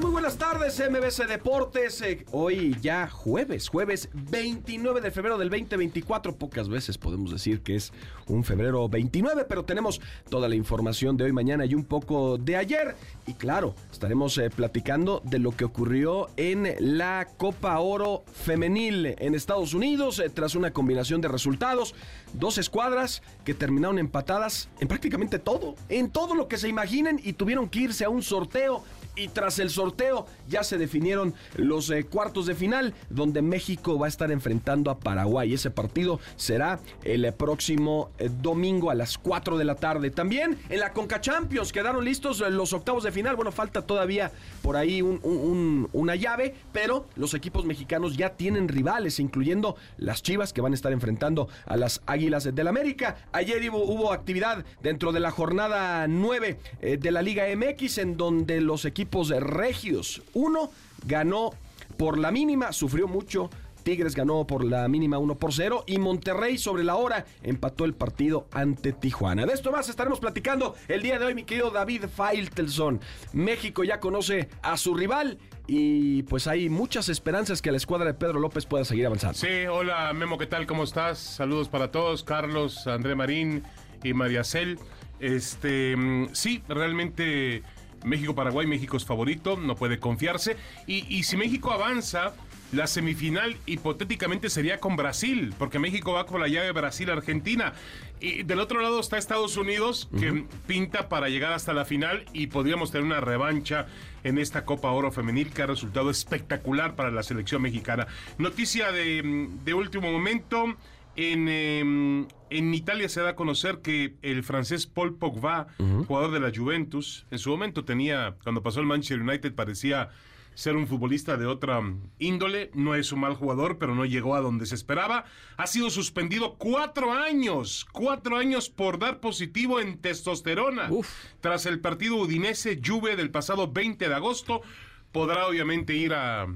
Muy buenas tardes, MBC Deportes. Eh, hoy ya jueves, jueves 29 de febrero del 2024. Pocas veces podemos decir que es un febrero 29, pero tenemos toda la información de hoy, mañana y un poco de ayer. Y claro, estaremos eh, platicando de lo que ocurrió en la Copa Oro Femenil en Estados Unidos, eh, tras una combinación de resultados. Dos escuadras que terminaron empatadas en prácticamente todo, en todo lo que se imaginen y tuvieron que irse a un sorteo y tras el sorteo ya se definieron los eh, cuartos de final donde México va a estar enfrentando a Paraguay. Ese partido será el eh, próximo eh, domingo a las 4 de la tarde. También en la Conca Champions quedaron listos los octavos de final. Bueno, falta todavía por ahí un- un- un- una llave, pero los equipos mexicanos ya tienen rivales, incluyendo las Chivas que van a estar enfrentando a las Águilas del América. Ayer hubo, actividad dentro de la jornada 9 eh, de la Liga MX en donde los equipos de regios, uno ganó por la mínima, sufrió mucho. Tigres ganó por la mínima 1 por 0 y Monterrey sobre la hora empató el partido ante Tijuana. De esto más estaremos platicando el día de hoy, mi querido David Faitelson. México ya conoce a su rival y pues hay muchas esperanzas que la escuadra de Pedro López pueda seguir avanzando. Sí, hola Memo, ¿qué tal? ¿Cómo estás? Saludos para todos, Carlos, André Marín y María Cel. Este, mm, sí, realmente México-Paraguay, México es favorito, no puede confiarse. Y, y si México avanza, la semifinal hipotéticamente sería con Brasil, porque México va con la llave Brasil-Argentina. Y del otro lado está Estados Unidos, que pinta para llegar hasta la final y podríamos tener una revancha en esta Copa Oro Femenil que ha resultado espectacular para la selección mexicana. Noticia de, de último momento. En, em, en Italia se da a conocer que el francés Paul Pogba, jugador de la Juventus, en su momento tenía, cuando pasó el Manchester United, parecía ser un futbolista de otra índole. No es un mal jugador, pero no llegó a donde se esperaba. Ha sido suspendido cuatro años, cuatro años por dar positivo en testosterona. Uf. Tras el partido Udinese Juve del pasado 20 de agosto, podrá obviamente ir a,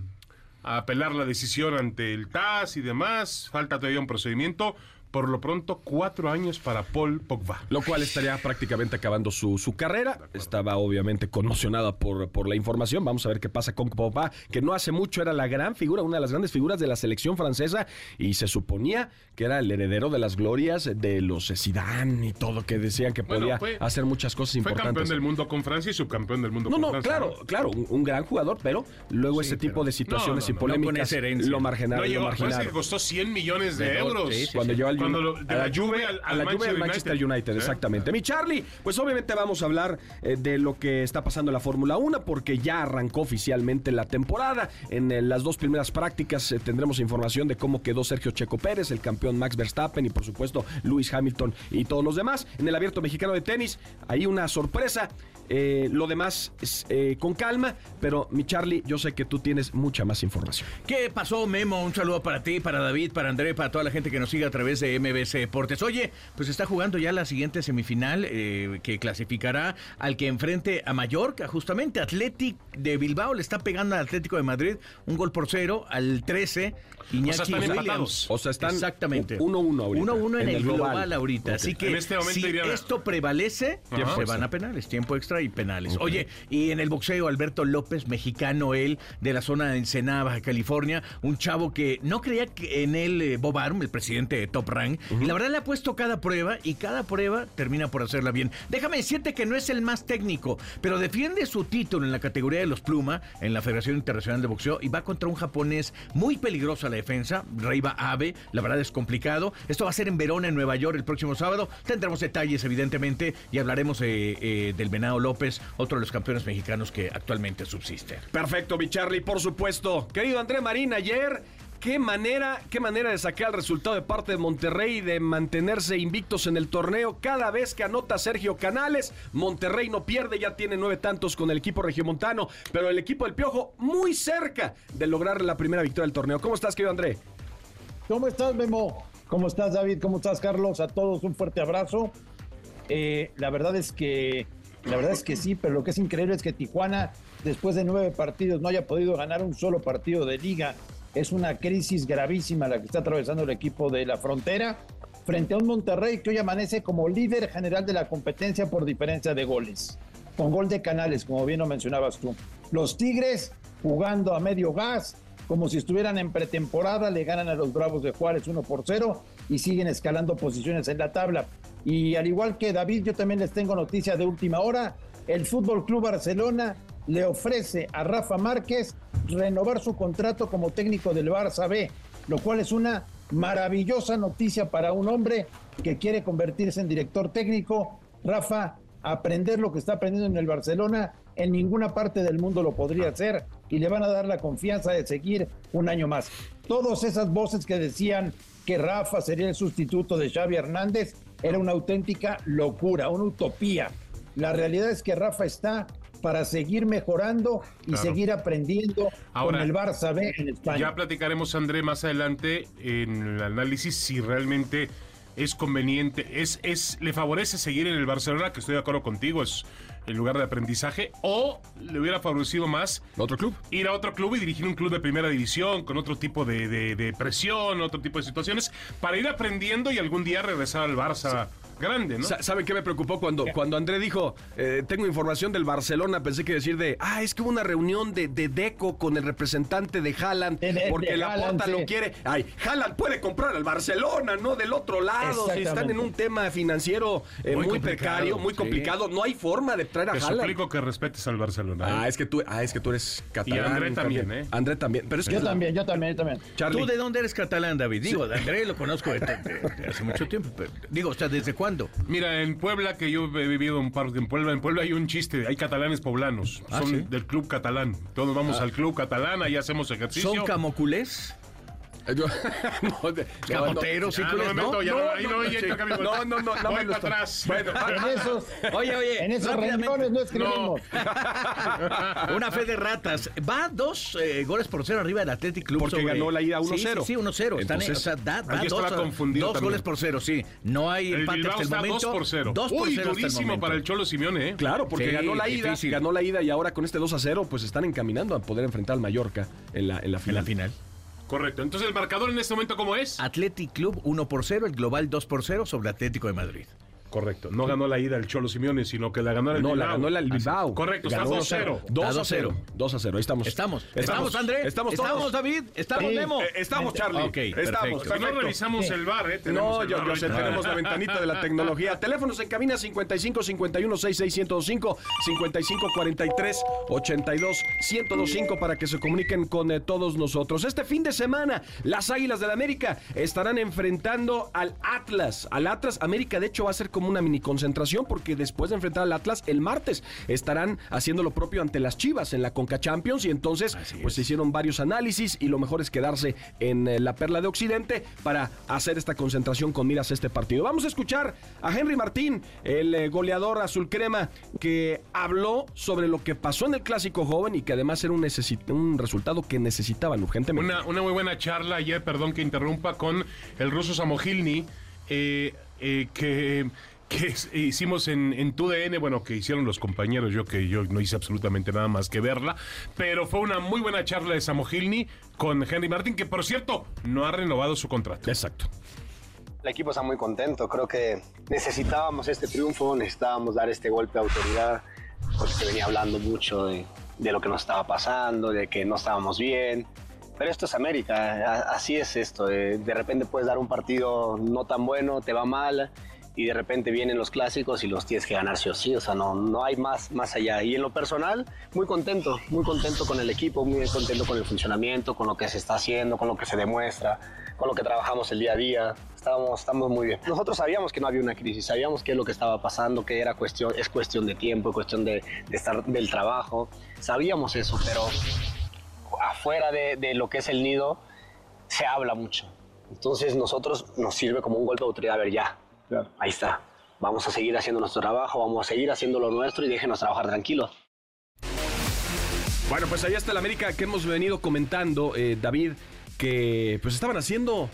a apelar la decisión ante el TAS y demás. Falta todavía un procedimiento. Por lo pronto, cuatro años para Paul Pogba. Lo cual estaría prácticamente acabando su, su carrera. Estaba obviamente conmocionada por, por la información. Vamos a ver qué pasa con Pogba, que no hace mucho era la gran figura, una de las grandes figuras de la selección francesa y se suponía que era el heredero de las glorias de los Zidane y todo, que decían que Bueno, podía fue- hacer muchas cosas Fue importantes. campeón del mundo con Francia y subcampeón del mundo No, con no, Francia. claro, claro, un, un gran jugador, pero luego ese tipo de situaciones no, no, y no, no polémicas lo marginaron. No lo llegó, marginaron. que costó 100 millones de, De euros. sí, sí, Cuando llegó al Cuando Ju- lo- de la Juve al, a al la Juve del Manchester United, ¿Eh? exactamente. Mi Charlie, pues obviamente vamos a hablar eh, de lo que está pasando en la Fórmula 1 porque ya arrancó oficialmente la temporada. En eh, las dos primeras prácticas eh, tendremos información de cómo quedó Sergio Checo Pérez, el campeón Max Verstappen y por supuesto Lewis Hamilton y todos los demás. En el Abierto Mexicano de Tenis hay una sorpresa. Eh, lo demás es eh, con calma, pero mi Charlie, yo sé que tú tienes mucha más información. ¿Qué pasó, Memo? Un saludo para ti, para David, para André, para toda la gente que nos sigue a través de MBC Deportes. Oye, pues está jugando ya la siguiente semifinal eh, que clasificará al que enfrente a Mallorca, justamente. Athletic de Bilbao le está pegando al Atlético de Madrid un gol por cero al 13. Iñaki están Williams. empatados. O sea, están Exactamente. 1-1 ahorita, 1-1 en, en el global, global. ahorita. Así que En este momento si esto prevalece, Ajá. se van a penales, tiempo extra y penales. Oye, y en el boxeo, Alberto López, mexicano él, de la zona de Ensenada, Baja California, un chavo que no creía que en él eh, Bob Arum, el presidente de Top Rank, y la verdad le ha puesto cada prueba y cada prueba termina por hacerla bien. Déjame decirte que no es el más técnico, pero defiende su título en la categoría de los pluma en la Federación Internacional de Boxeo y va contra un japonés muy peligroso a la defensa, Reiba Abe, la verdad es complicado. Esto va a ser en Verona, en Nueva York, el próximo sábado. Tendremos detalles, evidentemente, y hablaremos eh, eh, del Venado López, otro de los campeones mexicanos que actualmente subsiste. Perfecto, mi por supuesto. Querido André Marín, ayer qué manera, qué manera de sacar el resultado de parte de Monterrey y de mantenerse invictos en el torneo. Cada vez que anota Sergio Canales, Monterrey no pierde, ya tiene nueve tantos con el equipo regiomontano, pero el equipo del Piojo muy cerca de lograr la primera victoria del torneo. ¿Cómo estás, querido André? ¿Cómo estás, Memo? ¿Cómo estás, David? ¿Cómo estás, Carlos? A todos un fuerte abrazo. Eh, la verdad es que, la verdad es que sí, pero lo que es increíble es que Tijuana, después de nueve partidos, no haya podido ganar un solo partido de liga. Es una crisis gravísima la que está atravesando el equipo de la frontera frente a un Monterrey que hoy amanece como líder general de la competencia por diferencia de goles, con gol de Canales, como bien lo mencionabas tú. Los Tigres jugando a medio gas, como si estuvieran en pretemporada, le ganan a los Bravos de Juárez 1 por 0 y siguen escalando posiciones en la tabla. Y al igual que David, yo también les tengo noticia de última hora. El Fútbol Club Barcelona le ofrece a Rafa Márquez renovar su contrato como técnico del Barça B, lo cual es una maravillosa noticia para un hombre que quiere convertirse en director técnico. Rafa, aprender lo que está aprendiendo en el Barcelona, en ninguna parte del mundo lo podría hacer y le van a dar la confianza de seguir un año más. Todas esas voces que decían que Rafa sería el sustituto de Xavi Hernández era una auténtica locura, una utopía. La realidad es que Rafa está para seguir mejorando y seguir aprendiendo con el Barça B en España. Ya platicaremos, André, más adelante en el análisis si realmente es conveniente, es, es, le favorece seguir en el Barcelona, que estoy de acuerdo contigo, es el lugar de aprendizaje, o le hubiera favorecido más otro club. Ir a otro club y dirigir un club de primera división con otro tipo de, de, presión, otro tipo de situaciones, para ir aprendiendo y algún día regresar al Barça grande, ¿no? ¿Saben qué me preocupó cuando, cuando André dijo, eh, tengo información del Barcelona? Pensé que decir de, ah, es que hubo una reunión de, de Deco con el representante de Haaland porque la Porta lo quiere. Ay, Haaland puede comprar al Barcelona, ¿no? Del otro lado. Si están en un tema financiero eh, muy, precario, muy complicado, no hay forma de traer a Te Haaland. suplico que respetes al Barcelona. Ah, ¿eh? es que tú, ah, es que tú eres catalán. Y André también, ¿eh? André también. Pero es que yo también, yo también, yo también. ¿Tú de dónde eres catalán, David? Digo, de André lo conozco de, hace mucho tiempo. Pero, digo, o sea, ¿desde cuándo? Mira, en Puebla, que yo he vivido un par en Puebla, en Puebla hay un chiste, hay catalanes poblanos, Ah, son ¿sí? del club catalán. Todos vamos al club catalán, ahí hacemos ejercicio. ¿Son camoculés? Yo- no, de- no, no. ¿Camoteros? Ya, no ya no, no, Camilo. No, no, no, no Voy para atrás. Bueno, En esos, Oye, oye. en esos rincones no escribimos. Una fe de ratas. Va dos eh, goles por cero arriba del Athletic Club. Porque ganó la ida 1-0. Sí, sí, sí, 1-0. Están en- o sea, da, aquí dos, estaba confundido dos también. goles por cero, sí. No hay El empate Bilbao hasta el momento. 2 por 0. 2 por Uy, 0 hasta el durísimo para el Cholo Simeone, ¿eh? Claro, porque Sí, ganó la ida, difícil. ganó la ida y ahora con este 2 a 0 pues están encaminando a poder enfrentar al Mallorca en la, en la En final. la final. Correcto. Entonces, ¿el marcador en este momento cómo es? Athletic Club 1 por 0, el global 2 por 0 sobre Atlético de Madrid. Correcto. No ganó la ida el Cholo Simeone, sino que la ganó el No, la Bilbao. ganó el Bilbao. Correcto, está Ganó 2-0. 2 a Está 0. 2 a 0. Ahí estamos. Estamos. Estamos, André. Estamos todos. David. Estamos, Sí. Memo. Eh, estamos, Charlie. Ok, estamos. perfecto. Pero no perfecto. revisamos el bar, ¿eh? Tenemos No, yo, yo sé, tenemos la ventanita de la tecnología. Teléfonos en cabina 55 51 66 1025 55 43 82 1025 para que se comuniquen con eh, todos nosotros. Este fin de semana, las Águilas del América estarán enfrentando al Atlas. Al Atlas, América de hecho va a ser como una mini concentración porque después de enfrentar al Atlas el martes estarán haciendo lo propio ante las Chivas en la Conca Champions y entonces pues se hicieron varios análisis y lo mejor es quedarse en eh, la Perla de Occidente para hacer esta concentración con miras a este partido. Vamos a escuchar a Henry Martín, el eh, goleador azul crema, que habló sobre lo que pasó en el clásico joven y que además era un, resultado que necesitaban urgentemente. Una, una muy buena charla ayer, perdón que interrumpa, con el ruso Samogilny, eh, eh, que, que hicimos en, en TUDN, bueno, que hicieron los compañeros, yo que yo no hice absolutamente nada más que verla, pero fue una muy buena charla de Samogilny con Henry Martin, que por cierto, no ha renovado su contrato. Exacto. El equipo está muy contento, creo que necesitábamos este triunfo, necesitábamos dar este golpe de autoridad, porque se venía hablando mucho de, de lo que nos estaba pasando, de que no estábamos bien. Pero esto es América, así es esto. eh, De repente puedes dar un partido no tan bueno, te va mal, y de repente vienen los clásicos y los tienes que ganar sí o sí. O sea, no, no hay más, más allá. Y en lo personal, muy contento, muy contento con el equipo, muy contento con el funcionamiento, con lo que se está haciendo, con lo que se demuestra, con lo que trabajamos el día a día. Estamos, estamos muy bien. Nosotros sabíamos que no había una crisis, sabíamos qué es lo que estaba pasando, que era cuestión, es cuestión de tiempo, cuestión de, de estar del trabajo. Sabíamos eso, pero afuera de, de lo que es el nido, se habla mucho. Entonces nosotros nos sirve como un golpe de autoridad, a ver ya, ahí está. Vamos a seguir haciendo nuestro trabajo, vamos a seguir haciendo lo nuestro y déjenos trabajar tranquilos. Bueno, pues ahí está el América que hemos venido comentando, eh, David, que pues estaban haciendo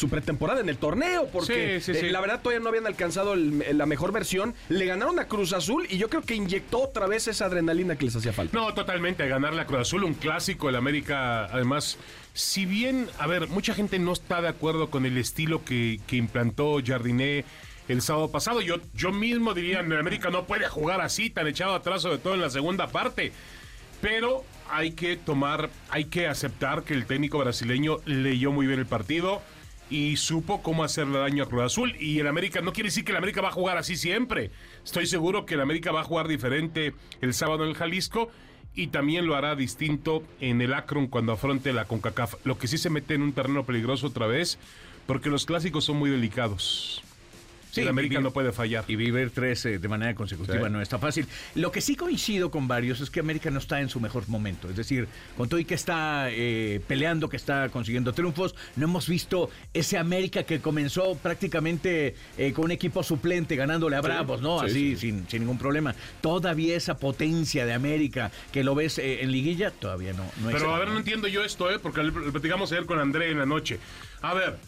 su pretemporada en el torneo, porque Sí, sí, sí. eh, la verdad todavía no habían alcanzado el- la mejor versión. Le ganaron a Cruz Azul y yo creo que inyectó otra vez esa adrenalina que les hacía falta. No, totalmente, ganar la Cruz Azul, un clásico, el América, además, si bien, a ver, mucha gente no está de acuerdo con el estilo que, que implantó Jardiné el sábado pasado, yo, yo mismo diría, el América no puede jugar así, tan echado atrás, sobre todo en la segunda parte, pero hay que tomar, hay que aceptar que el técnico brasileño leyó muy bien el partido y supo cómo hacerle daño a Cruz Azul. Y el América no quiere decir que el América va a jugar así siempre. Estoy seguro que el América va a jugar diferente el sábado en el Jalisco y también lo hará distinto en el Akron cuando afronte la CONCACAF. Lo que sí se mete en un terreno peligroso otra vez, porque los clásicos son muy delicados. Sí, el América vivir- no puede fallar. Y vivir tres eh, de manera consecutiva Sí. no está fácil. Lo que sí coincido con varios es que América no está en su mejor momento. Es decir, con todo y que está eh, peleando, que está consiguiendo triunfos, no hemos visto ese América que comenzó prácticamente eh, con un equipo suplente ganándole a Bravos, ¿no? sí, Así, Sin, sin ningún problema. Todavía esa potencia de América que lo ves en liguilla, todavía no, no Pero a ver, no entiendo yo esto, ¿eh? Porque lo platicamos ayer con André en la noche. A ver,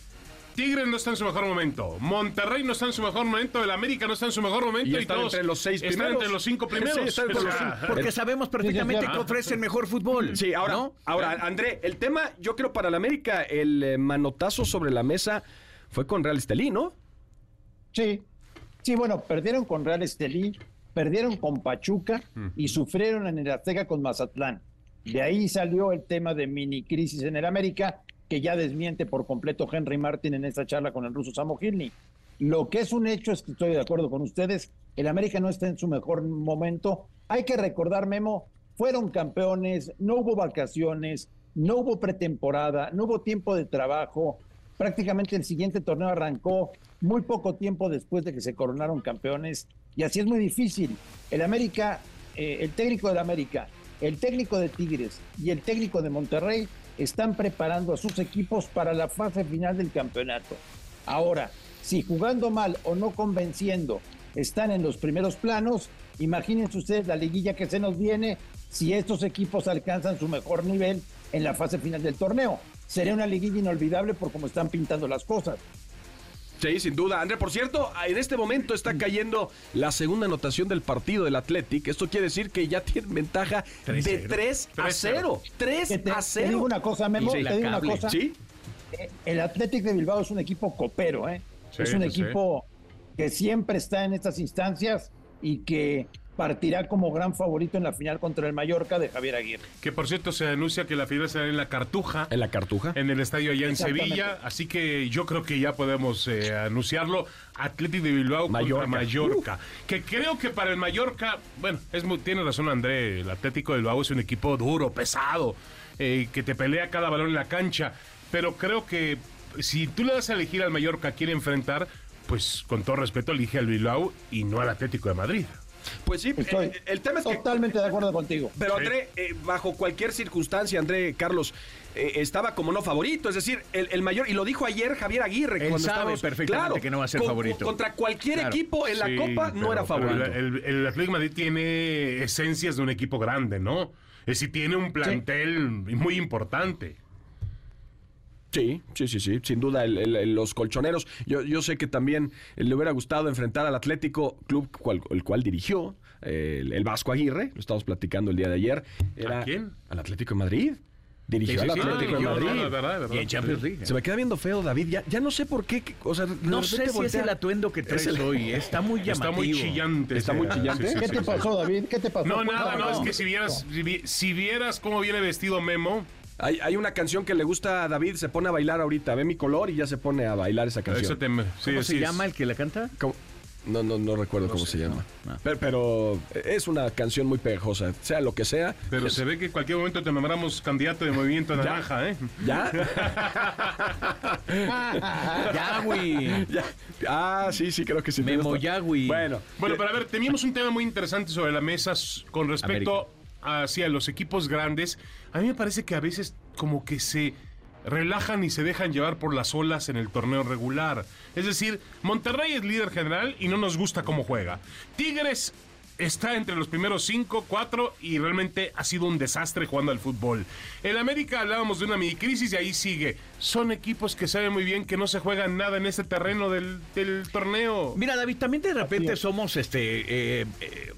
Tigres no está en su mejor momento. Monterrey no está en su mejor momento. El América no está en su mejor momento. Y Y, están todos entre los seis están primeros. entre los cinco primeros. Sí, están entre O los sea, cinco. Porque sabemos perfectamente que sí. ofrece el mejor fútbol. Sí, ahora, ¿no? ahora André, el tema, yo creo para el América, el eh, manotazo sobre la mesa fue con Real Estelí, ¿no? Sí, sí, bueno, perdieron con Real Estelí, perdieron con Pachuca y sufrieron en el Azteca con Mazatlán. De ahí salió el tema de mini crisis en el América, que ya desmiente por completo Henry Martin en esta charla con el ruso Samo Gilny. Lo que es un hecho es que estoy de acuerdo con ustedes, el América no está en su mejor momento. Hay que recordar, Memo, fueron campeones, no hubo vacaciones, no hubo pretemporada, no hubo tiempo de trabajo. Prácticamente el siguiente torneo arrancó muy poco tiempo después de que se coronaron campeones y así es muy difícil. El América, eh, el técnico del América, el técnico de Tigres y el técnico de Monterrey están preparando a sus equipos para la fase final del campeonato. Ahora, si jugando mal o no convenciendo están en los primeros planos, imagínense ustedes la liguilla que se nos viene si estos equipos alcanzan su mejor nivel en la fase final del torneo. Sería una liguilla inolvidable por cómo están pintando las cosas. Sí, sin duda. André, por cierto, en este momento está cayendo la segunda anotación del partido del Athletic. Esto quiere decir que ya tienen ventaja de 3-0. 3 a 0. 3 Que te, a te 0. digo una cosa, Memo, Sí, te digo una cosa. ¿Sí? Eh, El Athletic de Bilbao es un equipo copero, ¿eh? Sí, es un sí. equipo que siempre está en estas instancias y que partirá como gran favorito en la final contra el Mallorca de Javier Aguirre. Que por cierto se anuncia que la final será en la Cartuja. En la cartuja. En el estadio allá en. Sevilla, así que yo creo que ya podemos eh, anunciarlo. Atlético de Bilbao Mallorca. contra Mallorca. Que creo que para el Mallorca, bueno, es muy- tiene razón André, el Atlético de Bilbao es un equipo duro, pesado, eh, que te pelea cada balón en la cancha. Pero creo que si tú le das a elegir al Mallorca a quién enfrentar, pues con todo respeto elige al Bilbao y no al Atlético de Madrid. Pues sí, Estoy eh, el tema es que totalmente de acuerdo contigo. Pero Sí. André, eh, bajo cualquier circunstancia, André Carlos, eh, estaba como no favorito. Es decir, el, el mayor, y lo dijo ayer Javier Aguirre. Él cuando sabe perfectamente claro, que no va a ser con- favorito. Contra cualquier Claro. equipo en la Sí, Copa no pero- era favorito. pero el, el Atlético de Madrid tiene esencias de un equipo grande, ¿no? Es decir, tiene un plantel muy importante. Sí, sí, sí, sí, sin duda, el- los colchoneros. Yo, yo sé que también le hubiera gustado enfrentar al Atlético Club, cual- el cual dirigió eh, el, el Vasco Aguirre, lo estábamos platicando el día de ayer. Era quién? Al Atlético de Madrid. Dirigió Sí, sí, al sí, Atlético de Madrid. verdad, verdad. Y en Champions League. Se me queda viendo feo, David. Ya, ya no sé por qué. O sea, No sé si es el atuendo que traes Es el- hoy. Está muy llamativo. Está muy chillante. Está muy chillante. sí, sí, ¿Qué sí, te sí. pasó, David? ¿Qué te pasó? No, nada, no, es que si vieras, si, vi- si vieras cómo viene vestido Memo, Hay, hay una canción que le gusta a David, se pone a bailar ahorita. Ve mi color y ya se pone a bailar esa canción. eso te, sí, ¿Cómo sí se es. llama el que la canta? ¿Cómo? No, no, no recuerdo cómo se llama. no. Pero, pero es una canción muy pegajosa, sea lo que sea. Pero se ve que en cualquier momento te nombramos candidato de Movimiento Naranja, ¿eh? ¿Ya? Yagüi. ¿Ya? Ah, sí, sí, creo que sí. Memo Yagüi. Bueno, Bueno, pero a ver, teníamos un tema muy interesante sobre la mesa con respecto hacia los equipos grandes. A mí me parece que a veces como que se relajan y se dejan llevar por las olas en el torneo regular. Es decir, Monterrey es líder general y no nos gusta cómo juega. Tigres está entre los primeros cinco, cuatro y realmente ha sido un desastre jugando al fútbol. En América hablábamos de una mini crisis y ahí sigue. Son equipos que saben muy bien que no se juegan nada en este terreno del, del torneo. Mira, David, también de repente somos este. eh, eh,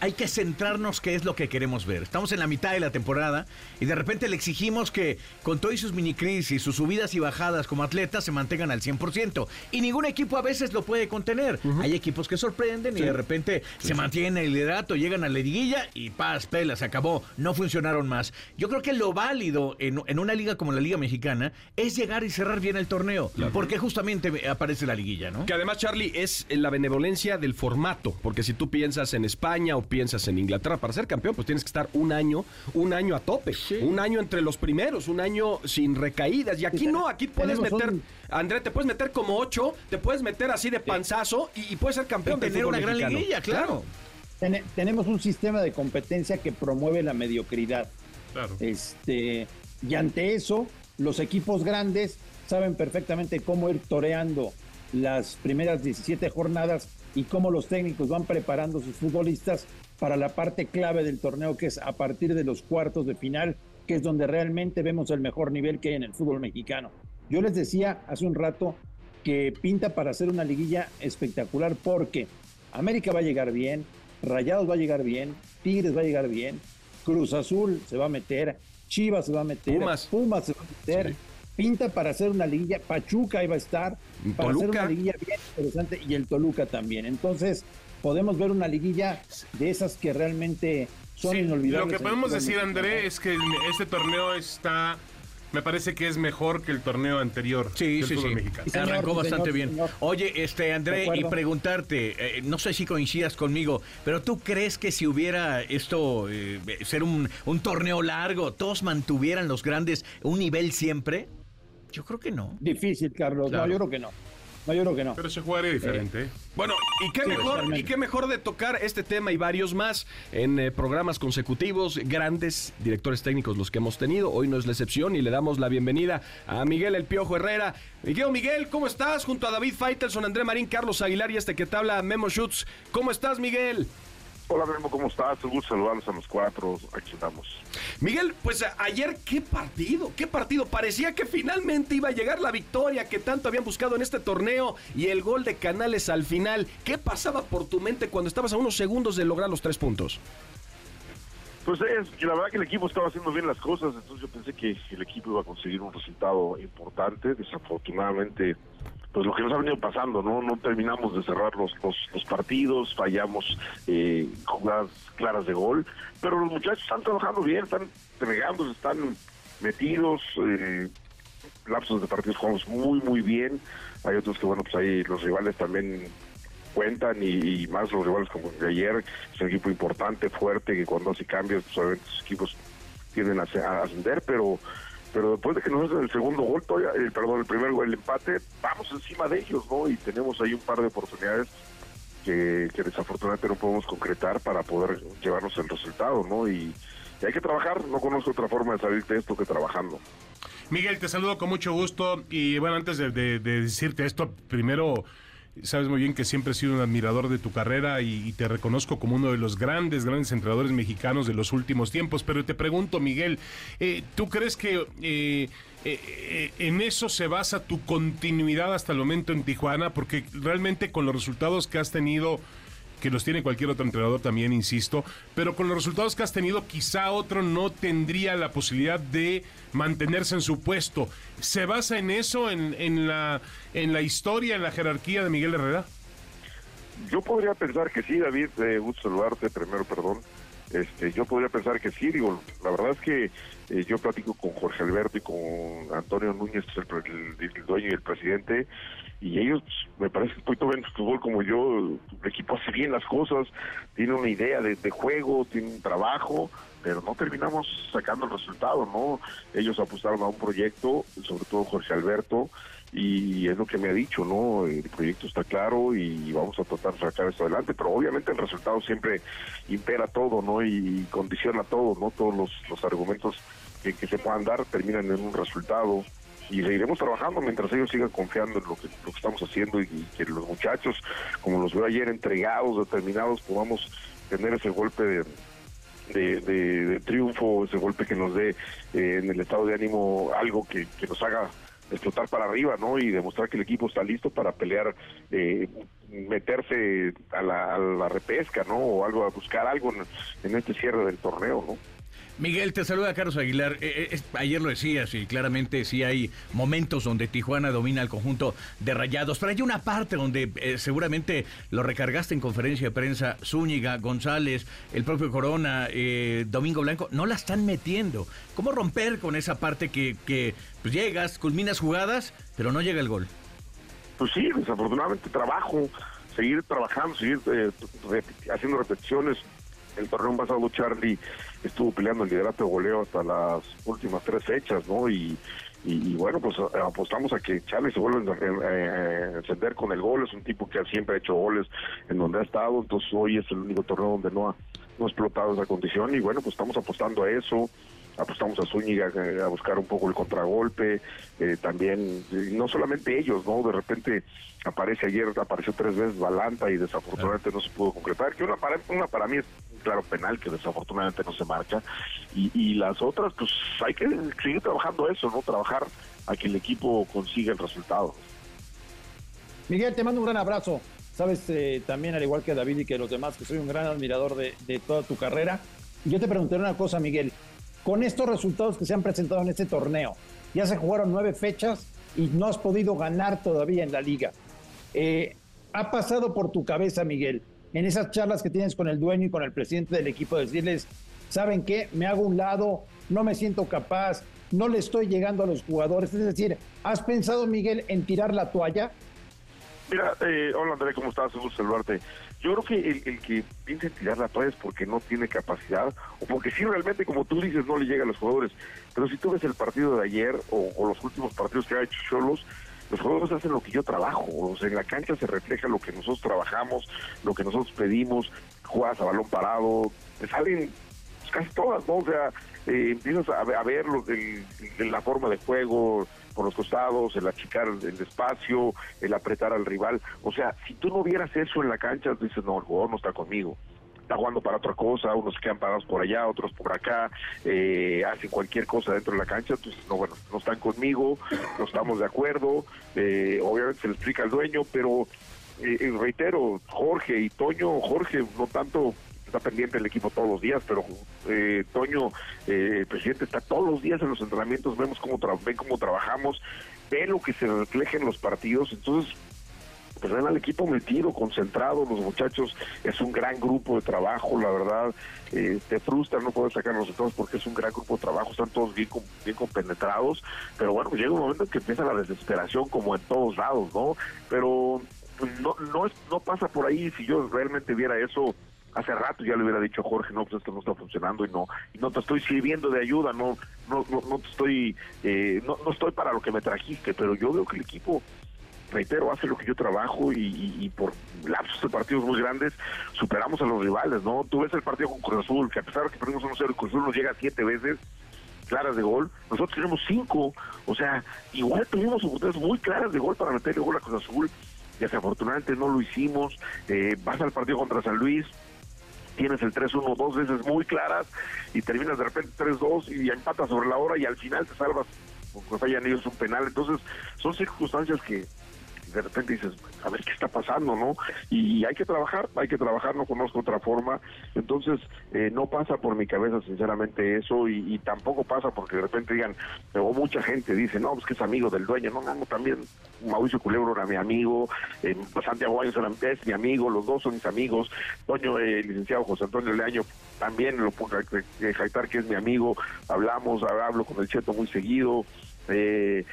hay- que centrarnos qué es lo que queremos ver. Estamos en la mitad de la temporada y de repente le exigimos que con todas sus mini crisis, sus subidas y bajadas como atletas se mantengan al 100%. Y ningún equipo a veces lo puede contener. Hay equipos que sorprenden y de repente se mantienen en el liderato, llegan a la liguilla y paz, pela, se acabó. No funcionaron más. Yo creo que lo válido en, en una liga como la Liga Mexicana es llegar y cerrar bien el torneo. Porque justamente aparece la liguilla, ¿no? Que además, Charlie, es la benevolencia del formato, porque si tú piensas en España o piensas en Inglaterra, para ser campeón, pues tienes que estar un año, un año a tope, un año entre los primeros, un año sin recaídas. Y aquí no, aquí puedes meter, un- André, te puedes meter como ocho, te puedes meter así de panzazo y, y puedes ser campeón Y tener una gran mexicano. liguilla, claro. Tene- tenemos un sistema de competencia que promueve la mediocridad. Claro. Este, y ante eso, los equipos grandes saben perfectamente cómo ir toreando las primeras 17 jornadas y cómo los técnicos van preparando sus futbolistas para la parte clave del torneo, que es a partir de los cuartos de final, que es donde realmente vemos el mejor nivel que hay en el fútbol mexicano. Yo les decía hace un rato que pinta para hacer una liguilla espectacular porque América va a llegar bien, Rayados va a llegar bien, Tigres va a llegar bien, Cruz Azul se va a meter, Chivas se va a meter, Pumas. Pumas se va a meter. Pinta para hacer una liguilla, Pachuca va a estar, para hacer Toluca. una liguilla bien interesante y el Toluca también. Entonces, podemos ver una liguilla de esas que realmente son Sí, inolvidables. Lo que podemos decir. André, es que este torneo está, me parece que es mejor que el torneo anterior Sí, del sí, sí. mexicano. Señor, Arrancó bastante señor, bien. señor. Oye, este André, y preguntarte, eh, no sé si coincidas conmigo, pero ¿tú crees que si hubiera esto, eh, ser un, un torneo largo, todos mantuvieran los grandes un nivel siempre? Yo creo que no. Difícil, Carlos. Claro. No, yo creo que no. No, yo creo que no. Pero se jugaría diferente. ¿eh? Bueno, y qué Sí, mejor, y qué mejor de tocar este tema y varios más en eh, programas consecutivos, grandes directores técnicos los que hemos tenido. Hoy no es la excepción y le damos la bienvenida a Miguel El Piojo Herrera. Miguel, Miguel, ¿cómo estás? Junto a David Faitelson, André Marín, Carlos Aguilar y este que te habla Memo Schutz. ¿Cómo estás, Miguel? Hola Memo, ¿cómo estás? Un gusto saludarlos a los cuatro. Aquí estamos. Miguel, pues ayer qué partido, qué partido. Parecía que finalmente iba a llegar la victoria que tanto habían buscado en este torneo y el gol de Canales al final. ¿Qué pasaba por tu mente cuando estabas a unos segundos de lograr los tres puntos? Pues es, la verdad que el equipo estaba haciendo bien las cosas, entonces yo pensé que el equipo iba a conseguir un resultado importante. Desafortunadamente, pues lo que nos ha venido pasando, ¿no? No terminamos de cerrar los, los, los partidos, fallamos eh, jugadas claras de gol, pero los muchachos están trabajando bien, están entregándose, están metidos. Eh, lapsos de partidos jugamos muy, muy bien. Hay otros que, bueno, pues ahí los rivales también cuentan y, más los rivales como de ayer. Es un equipo importante, fuerte, que cuando hace cambios, pues obviamente sus equipos tienden a ascender, pero pero después de que nos hacen el segundo gol, todavía, el, perdón, el primer gol, el empate, vamos encima de ellos, ¿no? Y tenemos ahí un par de oportunidades que, desafortunadamente no podemos concretar para poder llevarnos el resultado, ¿no? Y, hay que trabajar, no conozco otra forma de salir de esto que trabajando. Miguel, te saludo con mucho gusto y bueno, antes de decirte esto, primero, sabes muy bien que siempre he sido un admirador de tu carrera y, te reconozco como uno de los grandes, grandes entrenadores mexicanos de los últimos tiempos, pero te pregunto, Miguel, eh, ¿tú crees que eh, eh, eh, en eso se basa tu continuidad hasta el momento en Tijuana? Porque realmente con los resultados que has tenido que los tiene cualquier otro entrenador también, insisto, pero con los resultados que has tenido, quizá otro no tendría la posibilidad de mantenerse en su puesto. ¿Se basa en eso, en, en la, en la historia, en la jerarquía de Miguel Herrera? Yo podría pensar que sí, David, eh, gusto saludarte, primero, perdón. Este, yo podría pensar que sí, digo, la verdad es que eh, yo platico con Jorge Alberto y con Antonio Núñez, el, el- el dueño y el presidente, y ellos me parece que poquito ven fútbol como yo, el equipo hace bien las cosas, tiene una idea de, de juego, tiene un trabajo, pero no terminamos sacando el resultado, ¿no? Ellos apostaron a un proyecto, sobre todo Jorge Alberto, y es lo que me ha dicho, ¿no? El proyecto está claro y vamos a tratar de sacar esto adelante, pero obviamente el resultado siempre impera todo, ¿no? Y condiciona todo, ¿no? Todos los, los argumentos que, que se puedan dar terminan en un resultado y seguiremos trabajando mientras ellos sigan confiando en lo que, lo que estamos haciendo y, que los muchachos, como los veo ayer, entregados, determinados, podamos tener ese golpe de, de, triunfo, ese golpe que nos dé eh, en el estado de ánimo algo que, que nos haga explotar para arriba, ¿no? Y demostrar que el equipo está listo para pelear, eh, meterse a la, a la repesca, ¿no? O algo, a buscar algo en, en este cierre del torneo, ¿no? Miguel, te saluda Carlos Aguilar. Eh, eh, ayer lo decías y claramente sí hay momentos donde Tijuana domina el conjunto de Rayados, pero hay una parte donde eh, seguramente lo recargaste en conferencia de prensa, Zúñiga, González, el propio Corona, Domingo Blanco, no la están metiendo. ¿Cómo romper con esa parte que, pues, llegas, culminas jugadas, pero no llega el gol? Pues sí, desafortunadamente trabajo, seguir trabajando, seguir haciendo repeticiones. El torneo pasado Charlie estuvo peleando el liderato de goleo hasta las últimas tres fechas, ¿no? Y, y, y bueno, pues apostamos a que Charlie se vuelva a eh, eh, encender con el gol. Es un tipo que siempre ha hecho goles en donde ha estado, entonces hoy es el único torneo donde no ha, no explotado esa condición y bueno, pues estamos apostando a eso apostamos a Zúñiga eh, a buscar un poco el contragolpe, eh, también, no solamente ellos, ¿no? De repente aparece ayer, apareció tres veces Balanta y desafortunadamente no se pudo concretar, que una para, una para mí es claro penal que desafortunadamente no se marca, y, las otras, pues hay que seguir trabajando eso, ¿no? Trabajar a que el equipo consiga el resultado. Miguel, te mando un gran abrazo. Sabes eh, también, al igual que David y que los demás, que soy un gran admirador de, toda tu carrera. Y yo te preguntaré una cosa, Miguel. Con estos resultados que se han presentado en este torneo, ya se jugaron nueve fechas y no has podido ganar todavía en la liga. Eh, ¿Ha pasado por tu cabeza, Miguel, en esas charlas que tienes con el dueño y con el presidente del equipo, decirles, ¿saben qué? Me hago un lado, no me siento capaz, no le estoy llegando a los jugadores. Es decir, ¿has pensado, Miguel, en tirar la toalla? Mira, eh, hola André, ¿cómo estás? Un gusto saludarte. Yo creo que el, el que piensa en tirar la toalla es porque no tiene capacidad o porque sí realmente, como tú dices, no le llega a los jugadores. Pero si tú ves el partido de ayer o, o los últimos partidos que ha hecho Cholos, los jugadores hacen lo que yo trabajo. O sea, en la cancha se refleja lo que nosotros trabajamos, lo que nosotros pedimos, juegas a balón parado, te salen casi todas, ¿no? O sea, eh, empiezas a, a ver lo la forma de juego por los costados, el achicar el, espacio, el apretar al rival. O sea, si tú no vieras eso en la cancha, dices, no, el jugador no está conmigo. Está jugando para otra cosa, unos quedan parados por allá, otros por acá, eh, hacen cualquier cosa dentro de la cancha, entonces, no, bueno, no están conmigo, no estamos de acuerdo, eh, obviamente se le explica al dueño, pero eh, eh, reitero, Jorge y Toño, Jorge no tanto está pendiente del equipo todos los días, pero eh, Toño, eh, el presidente, está todos los días en los entrenamientos, vemos cómo, tra- ven cómo trabajamos, ve lo que se refleja en los partidos, entonces pues ven al equipo metido, concentrado, los muchachos, es un gran grupo de trabajo, la verdad, eh, te frustra no poder sacar los resultados porque es un gran grupo de trabajo, están todos bien, com- bien compenetrados, pero bueno, llega un momento en que empieza la desesperación como en todos lados, ¿no? Pero pues, no, no, es, no pasa por ahí, si yo realmente viera eso, hace rato ya le hubiera dicho a Jorge, no, pues esto no está funcionando y no, y no te estoy sirviendo de ayuda, no, no, no, no te estoy, eh, no, no estoy para lo que me trajiste, pero yo veo que el equipo reitero, hace lo que yo trabajo y, y- por lapsos de partidos muy grandes superamos a los rivales, ¿no? Tú ves el partido con Cruz Azul, que a pesar de que perdimos 1-0, Cruz Azul nos llega siete veces claras de gol, nosotros tenemos cinco, o sea, igual tuvimos oportunidades muy claras de gol para meterle gol a Cruz Azul, desafortunadamente no lo hicimos, eh, vas al partido contra San Luis, tienes el 3-1 dos veces muy claras y terminas de repente 3-2 y empatas sobre la hora y al final te salvas porque fallan ellos un penal. Entonces, son circunstancias que de repente dices, a ver qué está pasando, ¿no? Y hay que trabajar, hay que trabajar, no conozco otra forma. Entonces, eh, no pasa por mi cabeza, sinceramente, eso, y, tampoco pasa porque de repente digan, o mucha gente dice, no, pues que es amigo del dueño, no, no, también Mauricio Culebro era mi amigo, eh, Santiago Baños es mi amigo, los dos son mis amigos, Toño, eh, licenciado José Antonio Leaño, también lo puedo jactar que es mi amigo, hablamos, hablo con el Cheto muy seguido, eh,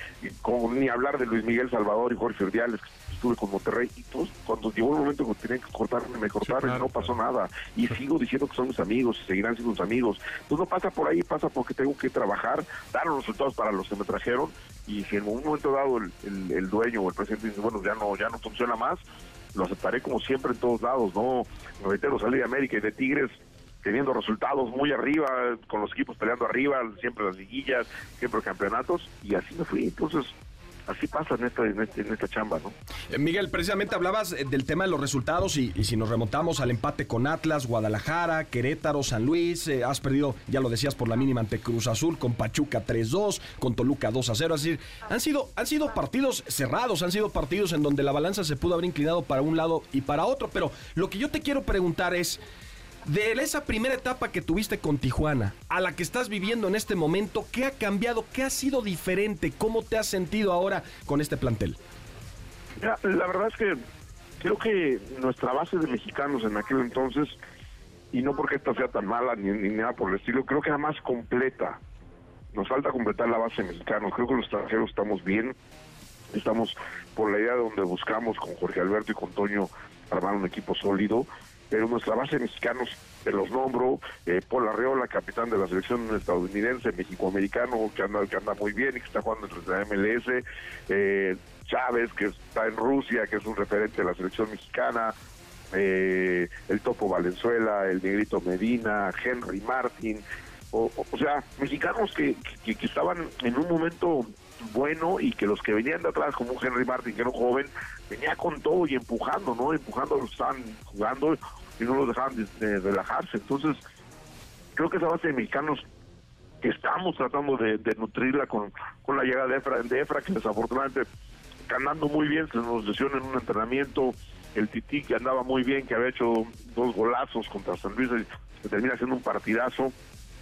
con, ni hablar de Luis Miguel Salvador y Jorge Urdiales, que estuve con Monterrey, y todos, cuando llegó el momento que tenían que cortarme, me cortaron claro, y no pasó nada. Y sigo diciendo que son mis amigos y seguirán siendo mis amigos. Pues no pasa por ahí, pasa porque tengo que trabajar, dar los resultados para los que me trajeron, y si en un momento dado el, el- el dueño o el presidente dice, bueno, ya no, ya no funciona más, lo aceptaré como siempre en todos lados, ¿no? Reitero, salí de América y de Tigres, teniendo resultados muy arriba, con los equipos peleando arriba, siempre las liguillas, siempre campeonatos, y así me fui. Entonces, así pasa en esta, en este- en esta chamba, ¿no? Eh, Miguel, precisamente hablabas eh, del tema de los resultados y, y si nos remontamos al empate con Atlas, Guadalajara, Querétaro, San Luis, eh, has perdido, ya lo decías, por la mínima ante Cruz Azul, con Pachuca 3-2, con Toluca 2-0, es decir, han sido, han sido partidos cerrados, han sido partidos en donde la balanza se pudo haber inclinado para un lado y para otro, pero lo que yo te quiero preguntar es... De esa primera etapa que tuviste con Tijuana a la que estás viviendo en este momento, ¿qué ha cambiado? ¿Qué ha sido diferente? ¿Cómo te has sentido ahora con este plantel? Mira, la verdad es que creo que nuestra base de mexicanos en aquel entonces, y no porque esta sea tan mala ni, nada por el estilo, creo que era más completa. Nos falta completar la base de mexicanos. Creo que los extranjeros estamos bien. Estamos por la idea de donde buscamos con Jorge Alberto y con Toño armar un equipo sólido. Pero nuestra base de mexicanos, te los nombro, eh, Paul Arreola, capitán de la selección estadounidense, mexicoamericano, que anda, que anda muy bien y que está jugando entre la MLS, eh, Chávez, que está en Rusia, que es un referente de la selección mexicana, eh, el Topo Valenzuela, el Negrito Medina, Henry Martin, o, o- sea, mexicanos que, que, que estaban en un momento bueno y que los que venían de atrás, como un Henry Martin, que era un joven, venía con todo y empujando, ¿no? Empujando, los estaban jugando y no los dejaban de, relajarse. Entonces, creo que esa base de mexicanos que estamos tratando de, de nutrirla con, con la llegada de Efra, de Efra, que desafortunadamente está andando muy bien, se nos lesionó en un entrenamiento, el Tití que andaba muy bien, que había hecho dos golazos contra San Luis, que termina haciendo un partidazo,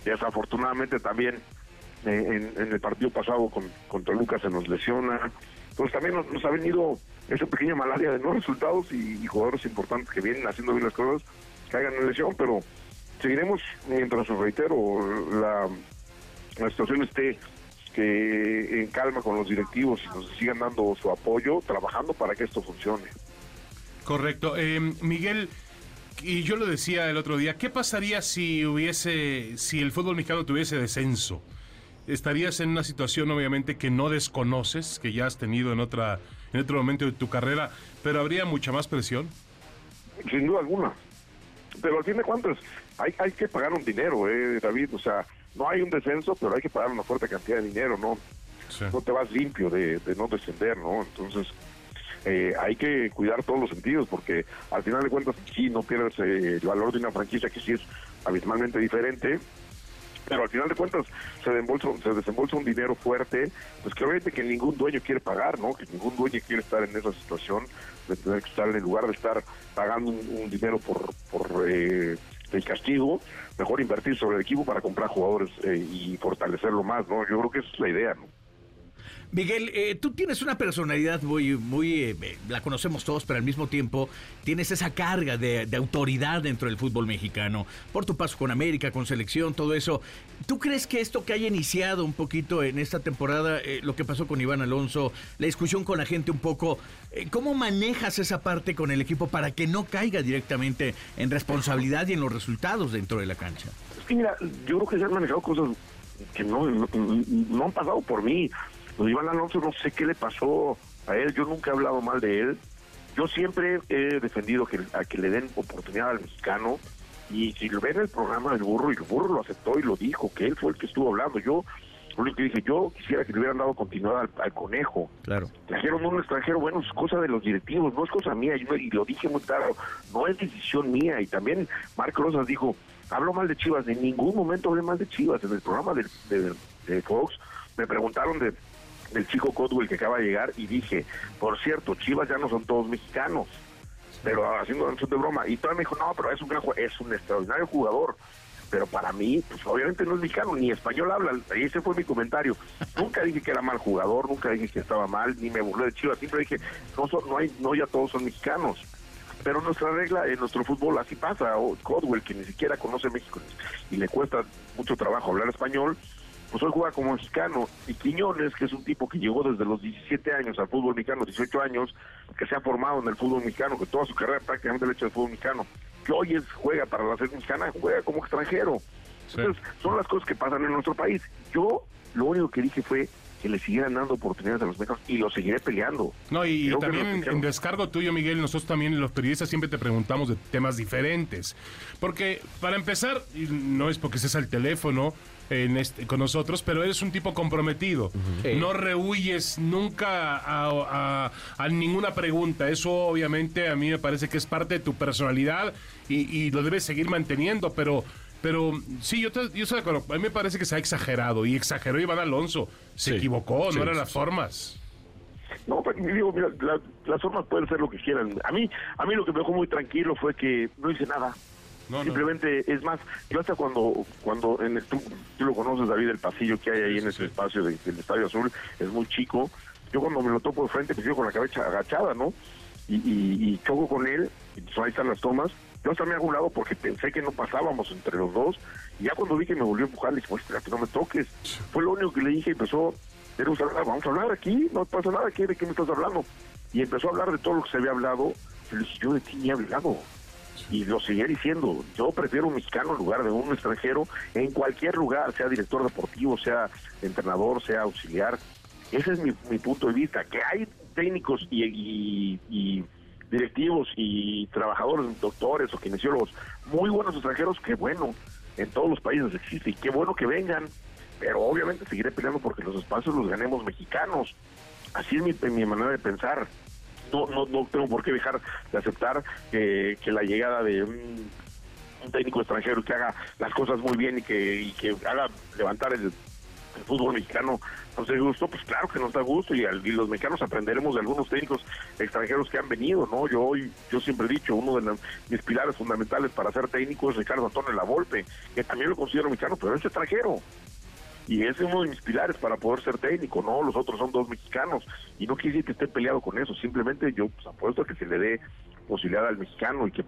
desafortunadamente también eh, en, el partido pasado con, con Toluca se nos lesiona, entonces también nos, ha venido esa pequeña malaria de no resultados y, jugadores importantes que vienen haciendo bien las cosas, caigan en lesión, pero seguiremos mientras os reitero la, la situación esté en calma con los directivos y nos sigan dando su apoyo, trabajando para que esto funcione. Correcto. Eh, Miguel, y yo lo decía el otro día, ¿qué pasaría si hubiese, si el fútbol mexicano tuviese descenso? Estarías en una situación obviamente que no desconoces, que ya has tenido en otra, en otro momento de tu carrera, pero habría mucha más presión. Sin duda alguna. Pero al fin de cuentas, hay, hay que pagar un dinero, eh, David. O sea, no hay un descenso, pero hay que pagar una fuerte cantidad de dinero, ¿no? Sí. No te vas limpio de, de no descender, ¿no? Entonces, eh, hay que cuidar todos los sentidos, porque al final de cuentas, sí, no pierdes eh, el valor de una franquicia que sí es abismalmente diferente, pero al final de cuentas se desembolsa, se desembolsa un dinero fuerte, pues que obviamente que ningún dueño quiere pagar, ¿no? Que ningún dueño quiere estar en esa situación de tener que estar en lugar de estar pagando un, dinero por, por eh, el castigo, mejor invertir sobre el equipo para comprar jugadores eh, y fortalecerlo más, ¿no? Yo creo que esa es la idea, ¿no? Miguel, eh, tú tienes una personalidad muy, muy, eh, la conocemos todos, pero al mismo tiempo tienes esa carga de, de autoridad dentro del fútbol mexicano, por tu paso con América, con selección, todo eso. ¿Tú crees que esto que haya iniciado un poquito en esta temporada, eh, lo que pasó con Iván Alonso, la discusión con la gente un poco, eh, ¿cómo manejas esa parte con el equipo para que no caiga directamente en responsabilidad y en los resultados dentro de la cancha? Es que mira, yo creo que se han manejado cosas que no, no, no han pasado por mí. Pues Iván Alonso no sé qué le pasó a él, yo nunca he hablado mal de él. Yo siempre he defendido que, a que le den oportunidad al mexicano y si lo ven el programa del burro y el burro lo aceptó y lo dijo, que él fue el que estuvo hablando. Yo lo único que dije, yo quisiera que le hubieran dado continuidad al, al conejo. Claro. Trajeron un extranjero, bueno, es cosa de los directivos, no es cosa mía, yo- y lo dije muy claro, no es decisión mía. Y también Marc Rosas dijo, hablo mal de Chivas, en ningún momento hablé mal de Chivas. En el programa de, de- de Fox me preguntaron de, del chico Codwell que acaba de llegar y dije, por cierto, Chivas ya no son todos mexicanos, pero haciendo de broma. Y todavía me dijo, no, pero es un gran es un extraordinario jugador. Pero para mí, pues obviamente no es mexicano, ni español habla. Y ese fue mi comentario. Nunca dije que era mal jugador, nunca dije que estaba mal, ni me burlé de Chivas. Siempre dije, no, son, no, hay, no ya todos son mexicanos. Pero nuestra regla en nuestro fútbol así pasa. O Codwell, que ni siquiera conoce México y le cuesta mucho trabajo hablar español, pues hoy juega como mexicano. Y Quiñones, que es un tipo que llegó desde los 17 años al fútbol mexicano, 18 años, que se ha formado en el fútbol mexicano, que toda su carrera prácticamente le ha hecho el fútbol mexicano, que hoy es, juega para la selección mexicana, juega como extranjero. Sí. Entonces, son las cosas que pasan en nuestro país. Yo lo único que dije fue que le siguieran dando oportunidades a los mexicanos y lo seguiré peleando. No, y también en, descargo tuyo, Miguel, nosotros también los periodistas siempre te preguntamos de temas diferentes. Porque, para empezar, no es porque estés al teléfono en este- con nosotros, pero eres un tipo comprometido. No rehuyes nunca a, a- a ninguna pregunta. Eso obviamente a mí me parece que es parte de tu personalidad y, y lo debes seguir manteniendo, pero... Pero sí, yo, te- yo estoy de acuerdo. A mí me parece que se ha exagerado. Y exageró Iván Alonso. Se Sí. equivocó, Sí, no eran las sí. formas. No, pero digo, mira, la- las formas pueden ser lo que quieran. A mí, a mí lo que me dejó muy tranquilo fue que no hice nada. No, no. Simplemente, es más, yo hasta cuando, cuando en el- tú, tú lo conoces, David, el pasillo que hay ahí en ese espacio de- del Estadio Azul es muy chico. Yo cuando me lo topo de frente, pues yo con la cabeza agachada, ¿no? Y, y, y choco con él, y pues ahí están las tomas. Yo hasta me hago a un lado porque pensé que no pasábamos entre los dos. Y ya cuando vi que me volvió a empujar, le dije, pues espérate, no me toques. Fue lo único que le dije empezó, "Queremos hablar, vamos a hablar aquí, no pasa nada, ¿qué, ¿de qué me estás hablando? Y empezó a hablar de todo lo que se había hablado. Y le dije, yo de ti ni he hablado y lo seguiré diciendo, yo prefiero un mexicano en lugar de un extranjero en cualquier lugar, sea director deportivo, sea entrenador, sea auxiliar. Ese es mi, mi punto de vista, que hay técnicos y, directivos y trabajadores, doctores o kinesiólogos muy buenos extranjeros, que bueno, en todos los países existe y qué bueno que vengan, pero obviamente seguiré peleando porque los espacios los ganemos mexicanos. Así es mi, mi manera de pensar no, no, no tengo por qué dejar de aceptar que, que la llegada de un, técnico extranjero que haga las cosas muy bien y que, que haga levantar el, fútbol mexicano nos dé gusto, pues claro que nos da gusto y, y los mexicanos aprenderemos de algunos técnicos extranjeros que han venido, ¿no? Yo hoy, yo siempre he dicho, uno de mis pilares fundamentales para ser técnico es Ricardo Antonio Lavolpe, que también lo considero mexicano, pero es extranjero y ese es uno de mis pilares para poder ser técnico, ¿no? Los otros son dos mexicanos y no quiere decir que esté peleado con eso, simplemente yo pues, apuesto a que se le dé posibilidad al mexicano y que,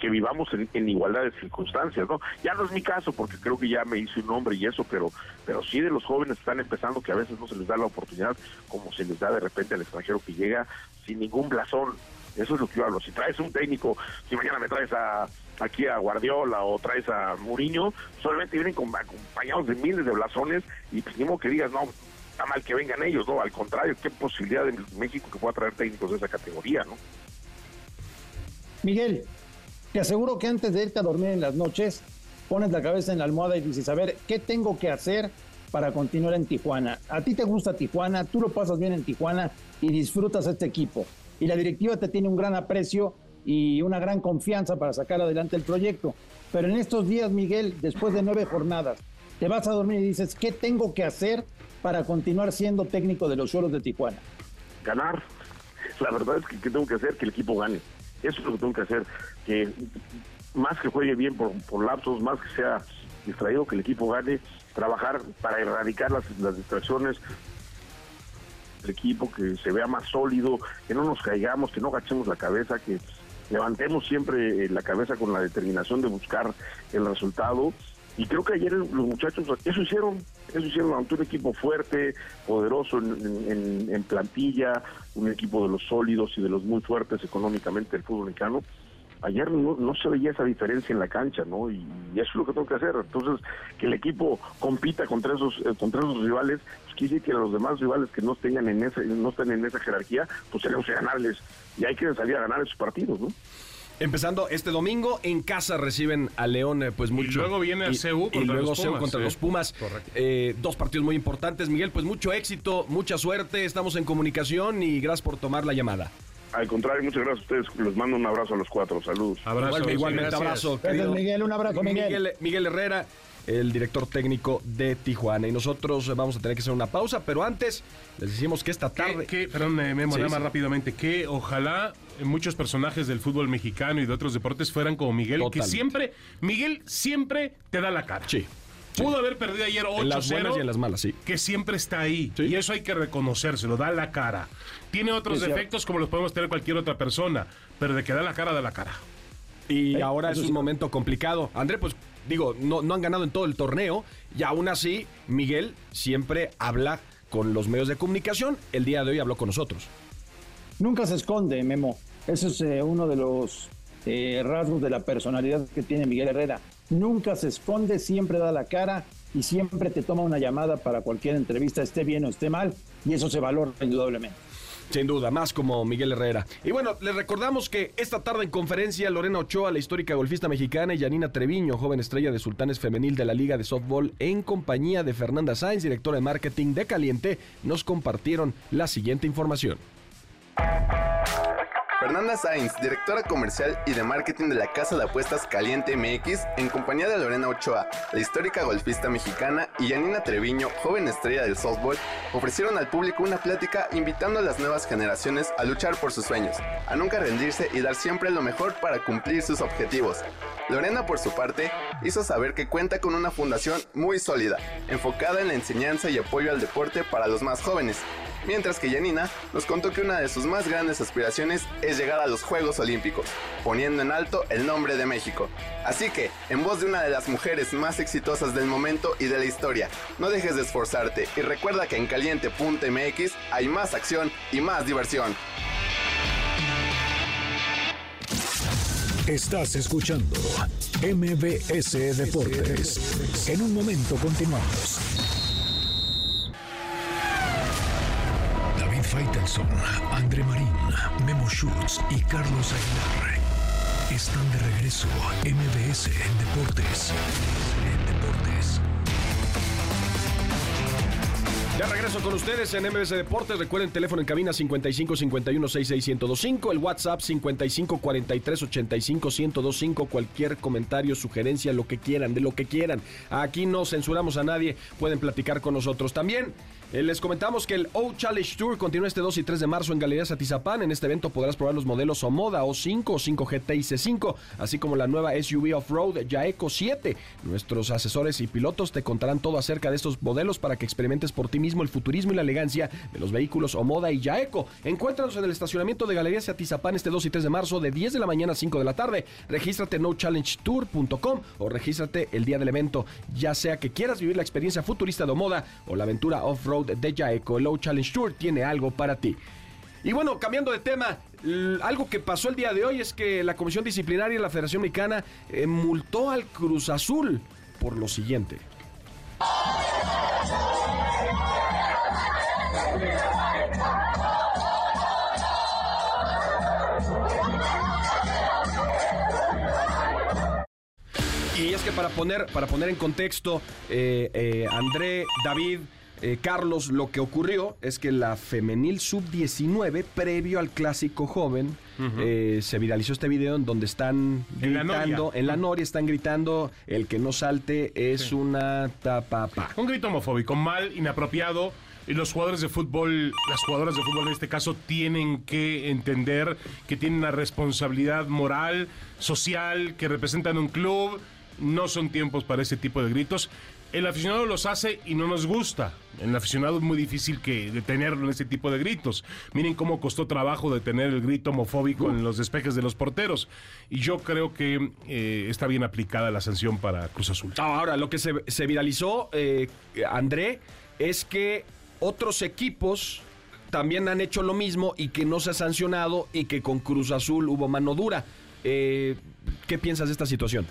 que vivamos en, igualdad de circunstancias, ¿no? Ya no es mi caso porque creo que ya me hice un nombre y eso, pero pero sí de los jóvenes están empezando que a veces no se les da la oportunidad como se les da de repente al extranjero que llega sin ningún blasón. Eso es lo que yo hablo. Si traes un técnico, si mañana me traes a aquí a Guardiola o traes a Mourinho, solamente vienen con- acompañados de miles de blasones y pues ni que digas, no, está mal que vengan ellos, no, al contrario, qué posibilidad de México que pueda traer técnicos de esa categoría, ¿no? Miguel, te aseguro que antes de irte a dormir en las noches, pones la cabeza en la almohada y dices, a ver, ¿qué tengo que hacer para continuar en Tijuana? A ti te gusta Tijuana, tú lo pasas bien en Tijuana y disfrutas este equipo. Y la directiva te tiene un gran aprecio y una gran confianza para sacar adelante el proyecto. Pero en estos días, Miguel, después de nueve jornadas, te vas a dormir y dices, ¿qué tengo que hacer para continuar siendo técnico de los Choros de Tijuana? ganar. La verdad es que, que tengo que hacer que el equipo gane. Eso es lo que tengo que hacer. Que más que juegue bien por, lapsos, más que sea distraído, que el equipo gane, trabajar para erradicar las distracciones equipo, que se vea más sólido, que no nos caigamos, que no agachemos la cabeza, que levantemos siempre eh, la cabeza con la determinación de buscar el resultado. Y creo que ayer los muchachos eso hicieron, eso hicieron ante un equipo fuerte, poderoso en- en plantilla, un equipo de los sólidos y de los muy fuertes económicamente del fútbol mexicano. Ayer no, no se veía esa diferencia en la cancha, ¿no? Y, y eso es lo que tengo que hacer. Entonces, que el equipo compita contra esos eh, contra esos rivales, pues quiere decir que los demás rivales que no tengan en ese, no estén en esa jerarquía, pues tenemos que ganarles. Y hay que salir a ganar esos partidos, ¿no? Empezando este domingo, en casa reciben a León, eh, pues mucho. luego viene a y- CU y luego los CU Pumas, contra sí. los Pumas. Correcto. Eh, dos partidos muy importantes. Miguel, pues mucho éxito, mucha suerte. Estamos en comunicación y gracias por tomar la llamada. Al contrario, muchas gracias a ustedes. Les mando un abrazo a los cuatro. Saludos. Abrazo. Igualmente, gracias. abrazo. Gracias, Miguel. Un abrazo, Miguel. Miguel, Miguel Herrera, el director técnico de Tijuana. Y nosotros vamos a tener que hacer una pausa, pero antes les decimos que esta ¿Qué, tarde. qué- perdón, eh, Memo, Sí, nada más sí. rápidamente, que ojalá muchos personajes del fútbol mexicano y de otros deportes fueran como Miguel, que siempre, Miguel siempre te da la cara. Sí. Pudo haber perdido ayer 8-0. En las buenas y en las malas, sí. que siempre está ahí. Sí. Y eso hay que reconocérselo, da la cara. Tiene otros cierto. defectos como los podemos tener cualquier otra persona, pero de que da la cara, da la cara. Y ahora es un sí. momento complicado. André, pues digo, no, no han ganado en todo el torneo y aún así Miguel siempre habla con los medios de comunicación. El día de hoy habló con nosotros. Nunca se esconde, Memo. Eso es eh, uno de los eh, rasgos de la personalidad que tiene Miguel Herrera. Nunca se esconde, siempre da la cara y siempre te toma una llamada para cualquier entrevista, esté bien o esté mal, y eso se valora indudablemente. Sin duda, más como Miguel Herrera. Y bueno, les recordamos que esta tarde en conferencia Lorena Ochoa, la histórica golfista mexicana, y Janina Treviño, joven estrella de Sultanes Femenil de la Liga de Softball, en compañía de Fernanda Sáenz, directora de marketing de Caliente, nos compartieron la siguiente información. Fernanda Sainz, directora comercial y de marketing de la casa de apuestas Caliente MX, en compañía de Lorena Ochoa, la histórica golfista mexicana, y Janina Treviño, joven estrella del softball, ofrecieron al público una plática invitando a las nuevas generaciones a luchar por sus sueños, a nunca rendirse y dar siempre lo mejor para cumplir sus objetivos. Lorena, por su parte, hizo saber que cuenta con una fundación muy sólida, enfocada en la enseñanza y apoyo al deporte para los más jóvenes, mientras que Janina nos contó que una de sus más grandes aspiraciones es llegar a los Juegos Olímpicos, poniendo en alto el nombre de México. Así que, en voz de una de las mujeres más exitosas del momento y de la historia, no dejes de esforzarte y recuerda que en caliente.mx hay más acción y más diversión. Estás escuchando MBS Deportes. En un momento continuamos. Faitelson, André Marín, Memo Schutz y Carlos Aguilar están de regreso. MBS en Deportes. En. De regreso con ustedes en MBS Deportes. Recuerden teléfono en cabina 55 51 66 1025, el WhatsApp 55 43 85 1025. Cualquier comentario, sugerencia, lo que quieran, de lo que quieran. Aquí no censuramos a nadie. Pueden platicar con nosotros también. Eh, les comentamos que el O Challenge Tour continúa este 2 y 3 de marzo en Galerías Atizapán. En este evento podrás probar los modelos Omoda O5, O5 GT y C5, así como la nueva SUV Off-Road Yaeco 7. Nuestros asesores y pilotos te contarán todo acerca de estos modelos para que experimentes por ti mismo el futurismo y la elegancia de los vehículos Omoda y Yaeco. Encuéntranos en el estacionamiento de Galerías Atizapán este 2 y 3 de marzo de 10 de la mañana a 5 de la tarde. Regístrate en nochallengettour.com o regístrate el día del evento, ya sea que quieras vivir la experiencia futurista de Omoda o la aventura off-road de Yaeco. El Low Challenge Tour tiene algo para ti. Y bueno, cambiando de tema, algo que pasó el día de hoy es que la Comisión Disciplinaria de la Federación Mexicana eh, multó al Cruz Azul por lo siguiente. Y es que para poner, para poner en contexto, eh, eh, André, David, eh, Carlos, lo que ocurrió es que la femenil sub-19, previo al clásico joven, eh, se viralizó este video en donde están gritando, en la Noria están gritando, el que no salte es una tapapa. Un grito homofóbico, mal, inapropiado. Y los jugadores de fútbol, las jugadoras de fútbol en este caso, tienen que entender que tienen una responsabilidad moral, social, que representan un club. No son tiempos para ese tipo de gritos. El aficionado los hace y no nos gusta. El aficionado es muy difícil que detenerlo en ese tipo de gritos. Miren cómo costó trabajo detener el grito homofóbico en los despejes de los porteros. Y yo creo que eh, está bien aplicada la sanción para Cruz Azul. Ahora, lo que se, se viralizó, eh, André, es que otros equipos también han hecho lo mismo y que no se ha sancionado y que con Cruz Azul hubo mano dura. Eh, ¿Qué piensas de esta situación?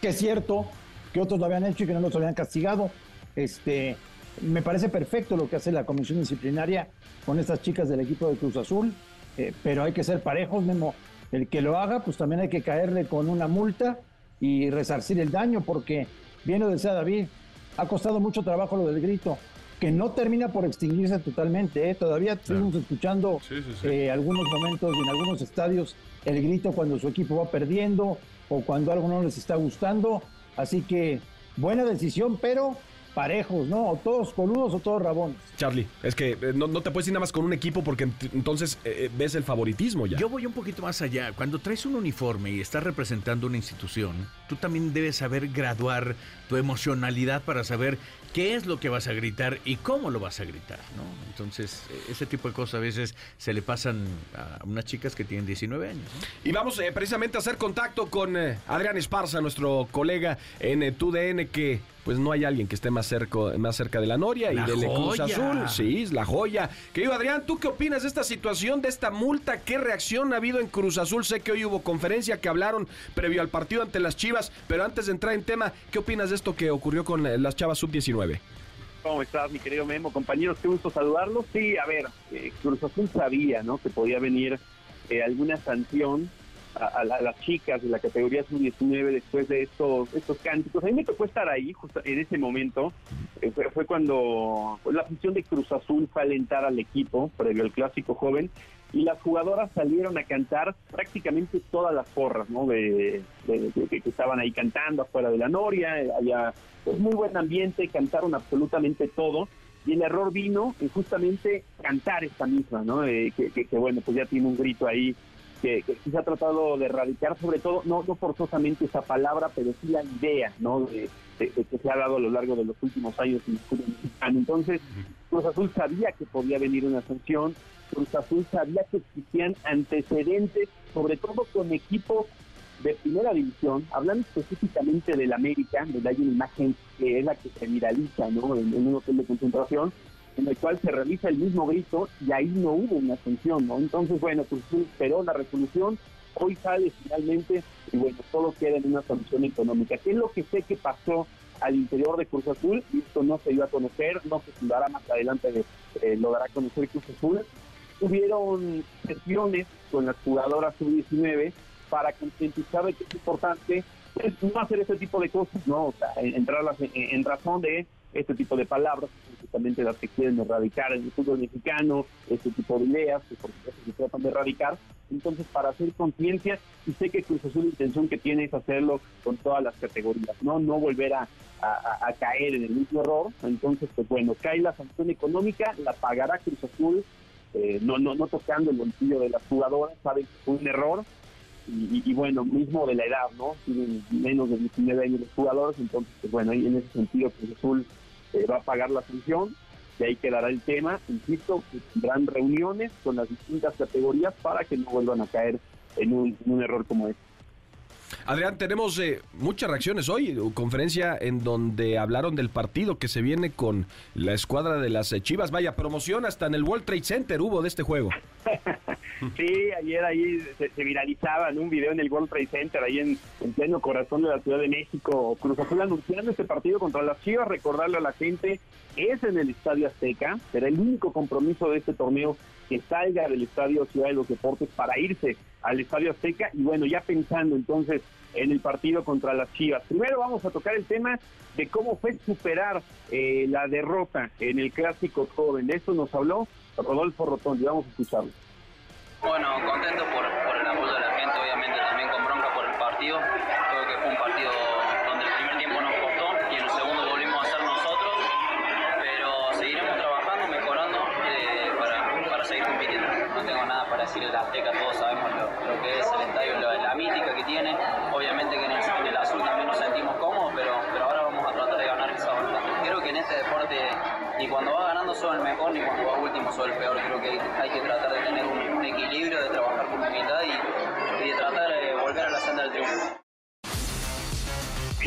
que es cierto que otros lo habían hecho y que no los habían castigado. Este, me parece perfecto lo que hace la comisión disciplinaria con estas chicas del equipo de Cruz Azul, eh, pero hay que ser parejos, Memo. El que lo haga, pues también hay que caerle con una multa y resarcir el daño, porque bien lo decía David, ha costado mucho trabajo lo del grito, que no termina por extinguirse totalmente. ¿eh? Todavía estuvimos escuchando sí. eh, algunos momentos y en algunos estadios el grito cuando su equipo va perdiendo o cuando algo no les está gustando. Así que buena decisión, pero parejos, ¿no? O todos coludos o todos rabones. Charlie, es que eh, no, no te puedes ir nada más con un equipo porque ent- entonces eh, eh, ves el favoritismo ya. Yo voy un poquito más allá. Cuando traes un uniforme y estás representando una institución, tú también debes saber graduar tu emocionalidad para saber qué es lo que vas a gritar y cómo lo vas a gritar, ¿no? Entonces, eh, ese tipo de cosas a veces se le pasan a unas chicas que tienen 19 años. ¿no? Y vamos eh, precisamente a hacer contacto con eh, Adrián Esparza, nuestro colega en eh, TUDN, que pues no hay alguien que esté más cerca, más cerca de la Noria La y del Cruz. Azul. Sí, es la joya. Querido Adrián, ¿tú qué opinas de esta situación, de esta multa? ¿Qué reacción ha habido en Cruz Azul? Sé que hoy hubo conferencia que hablaron previo al partido ante las Chivas, pero antes de entrar en tema, ¿qué opinas de esto que ocurrió con eh, las Chavas Sub-19? ¿Cómo estás, mi querido Memo? Compañeros, qué gusto saludarlos. Sí, a ver, eh, Cruz Azul sabía, ¿no? Que podía venir eh, alguna sanción a, a a las chicas de la categoría sub-19 después de estos estos cánticos. A mí me tocó estar ahí justo en ese momento. Eh, fue, fue cuando la afición de Cruz Azul fue alentar al equipo previo al clásico joven y las jugadoras salieron a cantar prácticamente todas las porras, ¿no? De, de- de- de que estaban ahí cantando afuera de la Noria, eh, había pues, muy buen ambiente, cantaron absolutamente todo y el error vino en justamente cantar esta misma, ¿no? Eh, que, que- que, bueno, pues ya tiene un grito ahí que, que se ha tratado de erradicar, sobre todo, no, forzosamente esa palabra, pero sí la idea, ¿no? De, que se ha dado a lo largo de los últimos años en el fútbol mexicano. Entonces, Cruz Azul sabía que podía venir una sanción, Cruz Azul sabía que existían antecedentes, sobre todo con equipos de primera división, hablando específicamente del América, donde hay una imagen que es la que se viraliza ¿no? en un hotel de concentración, en el cual se realiza el mismo grito y ahí no hubo una sanción, ¿no? Entonces, bueno, Azul esperó la resolución, hoy sale finalmente y bueno, todo queda en una sanción económica. ¿Qué es lo que sé que pasó al interior de Cruz Azul? Esto no se dio a conocer, no se dará más adelante, eh, lo dará a conocer Cruz Azul. Hubieron sesiones con las jugadoras sub-19 para concientizar de que es importante pues, no hacer este tipo de cosas, ¿no? O sea, en- entrarlas en, en razón de este tipo de palabras, justamente las que quieren erradicar en el fútbol mexicano, este tipo de ideas que por supuesto se tratan de erradicar. Entonces, para hacer conciencia, y sé que Cruz Azul la intención que tiene es hacerlo con todas las categorías, ¿no? No volver a, caer en el mismo error. Entonces, pues bueno, cae la sanción económica, la pagará Cruz Azul, eh, no, no, no tocando el bolsillo de las jugadoras, saben que fue un error, y, bueno, mismo de la edad, ¿no? Tienen menos de 19 años los jugadores, entonces, pues bueno, en ese sentido Cruz Azul eh, va a pagar la sanción, y ahí quedará el tema, insisto, que tendrán reuniones con las distintas categorías para que no vuelvan a caer en un, en un error como este. Adrián, tenemos eh, muchas reacciones hoy, conferencia en donde hablaron del partido que se viene con la escuadra de las eh, Chivas. Vaya, promoción hasta en el World Trade Center hubo de este juego. Sí, ayer ahí se, se viralizaba en un video en el World Trade Center, ahí en, en pleno corazón de la Ciudad de México. Cruz Azul anunciando este partido contra las Chivas, recordarle a la gente, es en el Estadio Azteca, será el único compromiso de este torneo que salga del Estadio Ciudad de los Deportes para irse al Estadio Azteca y bueno, ya pensando entonces en el partido contra las Chivas. Primero vamos a tocar el tema de cómo fue superar eh, la derrota en el Clásico Joven. De eso nos habló Rodolfo Rotondi, vamos a escucharlo. Bueno, contento por, por el apoyo de la gente, obviamente también con bronca por el partido.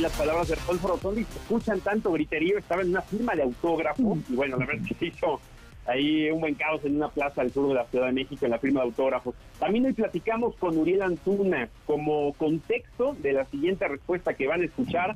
Las palabras de Rodolfo Rotondi se escuchan tanto griterío, estaba en una firma de autógrafo y bueno, la verdad es que se hizo ahí un buen caos en una plaza al sur de la Ciudad de México en la firma de autógrafos. También hoy platicamos con Uriel Antuna como contexto de la siguiente respuesta que van a escuchar.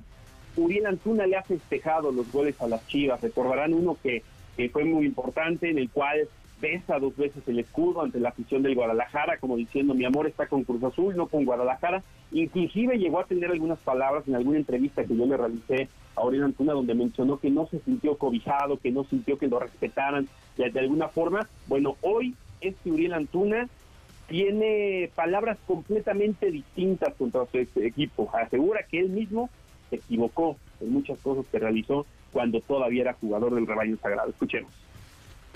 Uriel Antuna le ha festejado los goles a las Chivas, recordarán uno que, que fue muy importante en el cual besa dos veces el escudo ante la afición del Guadalajara, como diciendo mi amor está con Cruz Azul, no con Guadalajara. Inclusive llegó a tener algunas palabras en alguna entrevista que yo le realicé a Aurelio Antuna, donde mencionó que no se sintió cobijado, que no sintió que lo respetaran de, de alguna forma. Bueno, hoy este Uriel Antuna tiene palabras completamente distintas contra su equipo. Asegura que él mismo se equivocó en muchas cosas que realizó cuando todavía era jugador del rebaño sagrado. Escuchemos.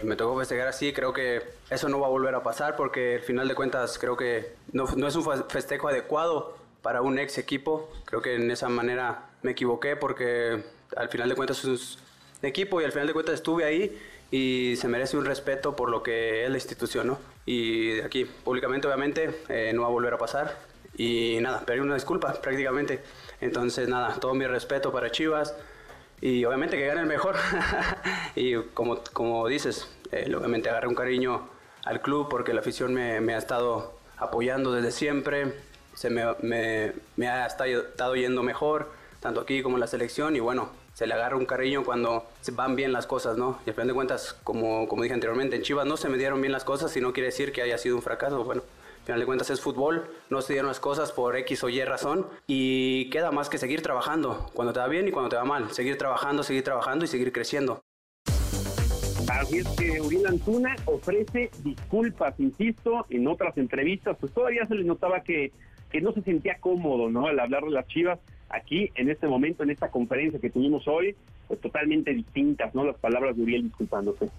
Me tocó festejar así, creo que eso no va a volver a pasar porque al final de cuentas creo que no, no es un fe- festejo adecuado para un ex equipo. Creo que en esa manera me equivoqué porque al final de cuentas es un equipo y al final de cuentas estuve ahí y se merece un respeto por lo que es la institución, ¿no? Y de aquí públicamente obviamente eh, no va a volver a pasar y nada, pedí una disculpa prácticamente. Entonces nada, todo mi respeto para Chivas y obviamente que gane el mejor. y como, como dices, eh, obviamente agarré un cariño al club porque la afición me, me ha estado apoyando desde siempre, se me, me, me ha estado yendo mejor, tanto aquí como en la selección, y bueno, se le agarra un cariño cuando se van bien las cosas, ¿no? Y al final de cuentas, como, como dije anteriormente, en Chivas no se me dieron bien las cosas y no quiere decir que haya sido un fracaso, bueno. Al final de cuentas es fútbol, no se dieron las cosas por X o Y razón y queda más que seguir trabajando, cuando te va bien y cuando te va mal, seguir trabajando, seguir trabajando y seguir creciendo. Así es que Uriel Antuna ofrece disculpas, insisto, en otras entrevistas, pues todavía se le notaba que, que no se sentía cómodo, ¿no? Al hablar de las Chivas, aquí, en este momento, en esta conferencia que tuvimos hoy, pues totalmente distintas, ¿no? Las palabras de Uriel disculpándose.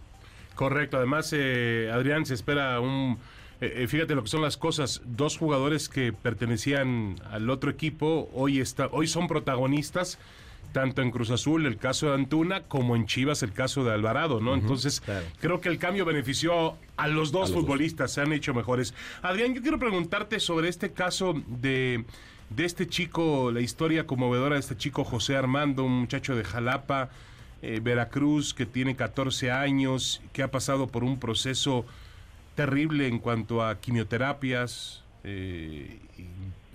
Correcto, además, eh, Adrián, se espera un eh, eh, fíjate lo que son las cosas. Dos jugadores que pertenecían al otro equipo hoy, está, hoy son protagonistas tanto en Cruz Azul el caso de Antuna como en Chivas el caso de Alvarado, ¿no? Entonces, creo que el cambio benefició a los dos futbolistas, se han hecho mejores. Adrián, yo quiero preguntarte sobre este caso de, de este chico, la historia conmovedora de este chico José Armando, un muchacho de Jalapa, eh, Veracruz, que tiene 14 años, que ha pasado por un proceso terrible en cuanto a quimioterapias, eh,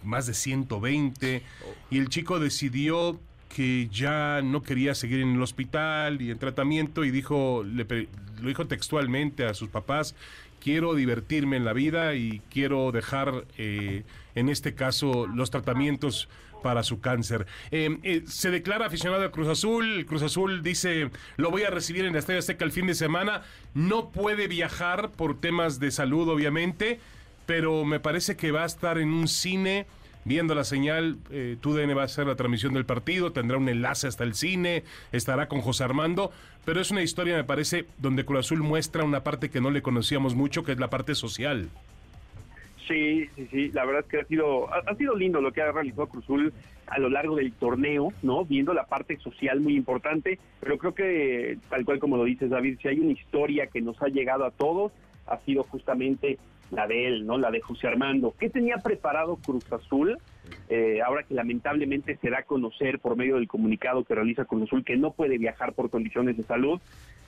más de 120, y el chico decidió que ya no quería seguir en el hospital y en tratamiento y dijo, le, lo dijo textualmente a sus papás, quiero divertirme en la vida y quiero dejar, eh, en este caso, los tratamientos para su cáncer. Eh, eh, se declara aficionado al Cruz Azul. Cruz Azul dice, lo voy a recibir en la Estadio Azteca el fin de semana. No puede viajar por temas de salud, obviamente, pero me parece que va a estar en un cine viendo la señal. Eh, TUDN va a hacer la transmisión del partido, tendrá un enlace hasta el cine, estará con José Armando. Pero es una historia, me parece, donde Cruz Azul muestra una parte que no le conocíamos mucho, que es la parte social. Sí, sí, sí, la verdad es que ha sido, ha, sido lindo lo que ha realizado Cruzul a lo largo del torneo, ¿no? Viendo la parte social muy importante, pero creo que, tal cual como lo dices David, si hay una historia que nos ha llegado a todos, ha sido justamente la de él, ¿no? La de José Armando. ¿Qué tenía preparado Cruz Azul? Eh, ahora que lamentablemente se da a conocer por medio del comunicado que realiza Cruz Azul que no puede viajar por condiciones de salud,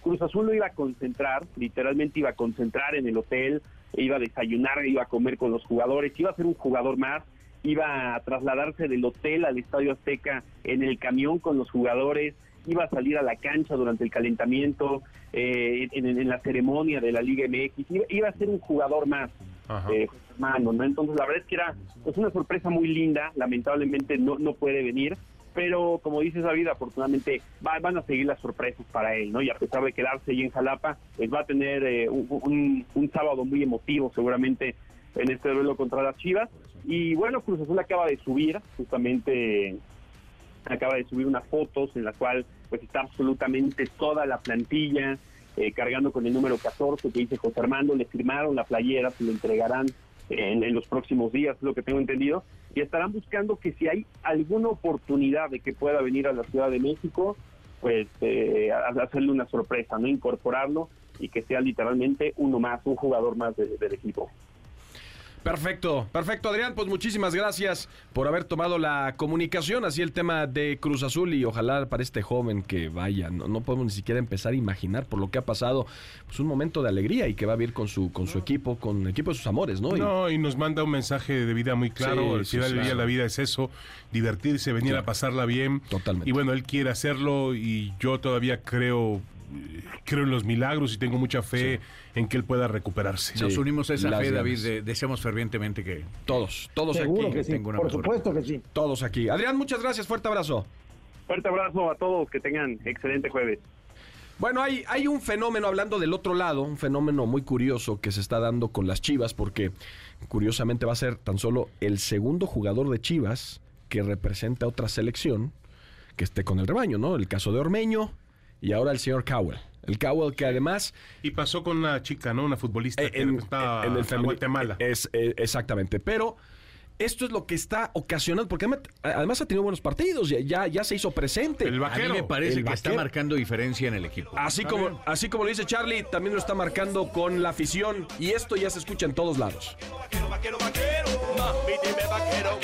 Cruz Azul lo iba a concentrar, literalmente iba a concentrar en el hotel, iba a desayunar, iba a comer con los jugadores, iba a ser un jugador más, iba a trasladarse del hotel al Estadio Azteca en el camión con los jugadores, iba a salir a la cancha durante el calentamiento, eh, en, la ceremonia de la Liga MX, iba, a ser un jugador más, eh, ¿no? Entonces la verdad es que era pues, una sorpresa muy linda, lamentablemente no, no puede venir, pero como dice David, afortunadamente van a seguir las sorpresas para él, ¿no? Y a pesar de quedarse ahí en Jalapa, pues va a tener eh, un, sábado muy emotivo seguramente en este duelo contra las Chivas. Y bueno, Cruz Azul acaba de subir, justamente acaba de subir unas fotos en la cual pues está absolutamente toda la plantilla eh, cargando con el número 14 que dice José Armando, le firmaron la playera, se lo entregarán en, los próximos días, es lo que tengo entendido, y estarán buscando que si hay alguna oportunidad de que pueda venir a la Ciudad de México, pues eh, hacerle una sorpresa, no incorporarlo y que sea literalmente uno más, un jugador más del equipo. Perfecto, perfecto Adrián, pues muchísimas gracias por haber tomado la comunicación, así el tema de Cruz Azul y ojalá para este joven que vaya, no, podemos ni siquiera empezar a imaginar por lo que ha pasado, pues un momento de alegría y que va a vivir con su con su equipo, con el equipo de sus amores, ¿no? No, y nos manda un mensaje de vida muy claro, al final del día la vida es eso, divertirse, venir a pasarla bien. Totalmente. Y bueno, él quiere hacerlo y yo todavía creo creo en los milagros y tengo mucha fe en que él pueda recuperarse. Nos unimos a esa fe, David. deseamos fervientemente que todos, todos aquí. por supuesto que sí. Todos aquí. Adrián, muchas gracias. Fuerte abrazo. Fuerte abrazo a todos. Que tengan excelente jueves. Bueno, hay, hay un fenómeno, hablando del otro lado, un fenómeno muy curioso que se está dando con las Chivas, porque curiosamente va a ser tan solo el segundo jugador de Chivas que representa otra selección que esté con el rebaño, ¿no? El caso de Ormeño, y ahora el señor Cowell. El Cowell que además... Y pasó con una chica, ¿no? Una futbolista eh, en, en el Guatemala. Es, eh, exactamente, pero esto es lo que está ocasionando, porque además ha tenido buenos partidos, ya, ya se hizo presente. El vaquero. A mí me parece que está marcando diferencia en el equipo. Así como, así como lo dice Charlie, también lo está marcando con la afición, y esto ya se escucha en todos lados. Papi, eres mi vaquero.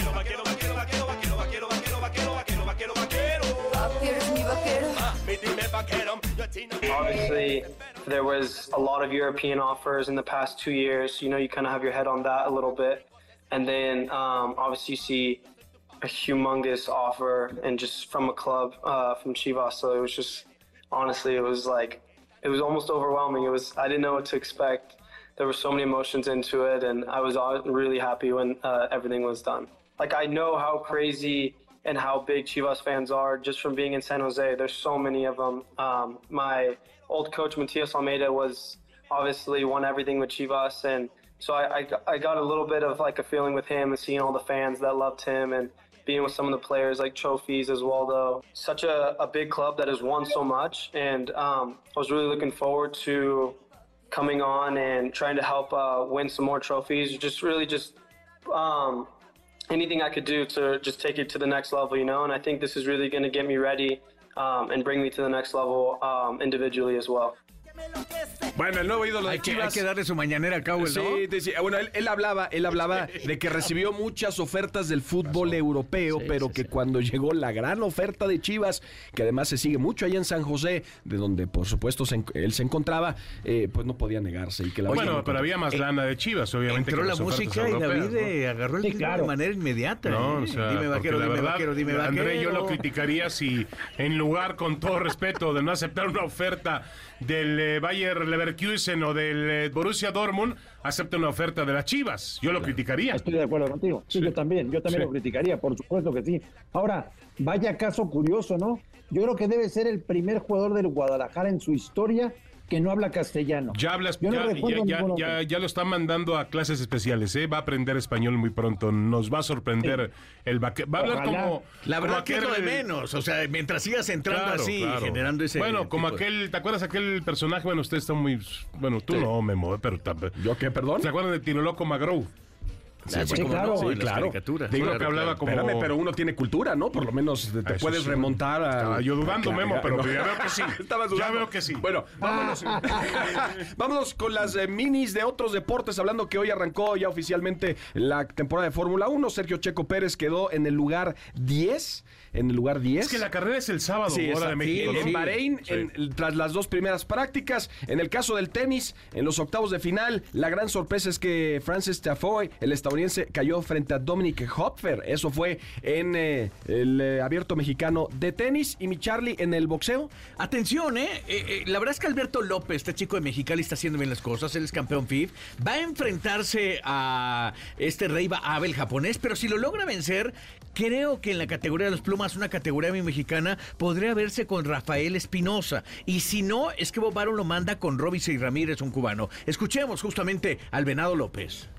Obviously, there was a lot of European offers in the past two years. You know, you kind of have your head on that a little bit. And then um, obviously, you see a humongous offer and just from a club uh, from Chivas. So it was just, honestly, it was like, it was almost overwhelming. It was, I didn't know what to expect. There were so many emotions into it, and I was really happy when uh, everything was done. Like, I know how crazy and how big Chivas fans are just from being in San Jose. There's so many of them. Um, my old coach Matias Almeida was obviously won everything with Chivas, and so I, I, I got a little bit of like a feeling with him and seeing all the fans that loved him and being with some of the players like Trophies as well. Though such a, a big club that has won so much, and um, I was really looking forward to coming on and trying to help uh, win some more trophies. Just really just um, anything I could do to just take it to the next level, you know. And I think this is really going to get me ready um, and bring me to the next level um, individually as well. Bueno, el nuevo ídolo de Hay que, hay Chivas. que darle su mañanera a Cowell, Sí, ¿no? decía- bueno, él, él hablaba, él hablaba de que recibió muchas ofertas del fútbol europeo, pero que cuando llegó la gran oferta de Chivas, que además se sigue mucho allá en San José, de donde por supuesto se él se encontraba, eh, pues no podía negarse y que la Bueno, pero había más lana de Chivas, obviamente. Entró que la música y David ¿no? eh, agarró el Sí, claro. de manera inmediata. No, ¿eh? o sea, dime vaquero, dime verdad, vaquero, dime vaquero. André, yo lo criticaría si en lugar, con todo respeto, de no aceptar una oferta del eh, Bayer Leverkusen o del eh, Borussia Dortmund, acepta una oferta de las Chivas. Yo lo criticaría. Estoy de acuerdo contigo. Sí, yo también, yo también Sí. lo criticaría, por supuesto que sí. Ahora, vaya caso curioso, ¿no? Yo creo que debe ser el primer jugador del Guadalajara en su historia que no habla castellano. Ya hablas, Yo no ya, recuerdo ya- ya- ya- ya lo están mandando a clases especiales, ¿eh? Va a aprender español muy pronto. Nos va a sorprender el vaque- Va a hablar Ojalá. como. La como verdad que es lo de menos. O sea, mientras sigas entrando Claro, así, claro. generando ese. Bueno, como de- aquel, ¿te acuerdas aquel personaje? Bueno, usted está muy. Bueno, tú no, Memo, eh, pero. tam- ¿Yo qué, perdón? ¿Se acuerdan de Tiro Loco Magro? Ah, sí, sí, cómo claro. no, Sí, claro. Digo claro, que hablaba claro. como. Espérame, pero uno tiene cultura, ¿no? Por lo menos te, Ah, puedes sí. remontar a... Estaba yo dudando, Claro, Memo, pero no. ya veo que sí. Estabas Ya dudando. veo que sí. Bueno, vámonos. vámonos con las eh, minis de otros deportes, hablando que hoy arrancó ya oficialmente la temporada de Fórmula 1. Sergio Checo Pérez quedó en el lugar 10. En el lugar 10. Es que la carrera es el sábado, Sí, hora de México. Sí, ¿no? en Bahrein, Sí. en- tras las dos primeras prácticas. En el caso del tenis, en los octavos de final, la gran sorpresa es que Francis Tafoy, el estadounidense, cayó frente a Dominic Hopfer. Eso fue en eh, el eh, abierto mexicano de tenis. Y mi Charlie en el boxeo. Atención, ¿eh? Eh, eh, La verdad es que Alberto López, este chico de Mexicali, está haciendo bien las cosas. Él es campeón FIF. Va a enfrentarse a este Reiba Abel japonés, pero si lo logra vencer, creo que en la categoría de los plumas, una categoría muy mexicana, podría verse con Rafael Espinosa. Y si no, es que Bob Baron lo manda con Robinson Ramírez, un cubano. Escuchemos justamente al Venado López.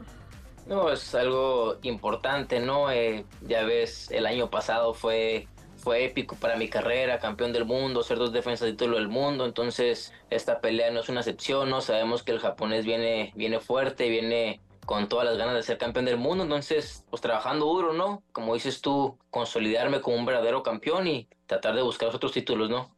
No, es algo importante, ¿no? Eh, ya ves, el año pasado fue, fue épico para mi carrera, campeón del mundo, ser dos defensas de título del mundo, entonces esta pelea no es una excepción, ¿no? Sabemos que el japonés viene, viene fuerte, viene con todas las ganas de ser campeón del mundo, entonces, pues trabajando duro, ¿no? Como dices tú, consolidarme como un verdadero campeón y tratar de buscar otros títulos, ¿no?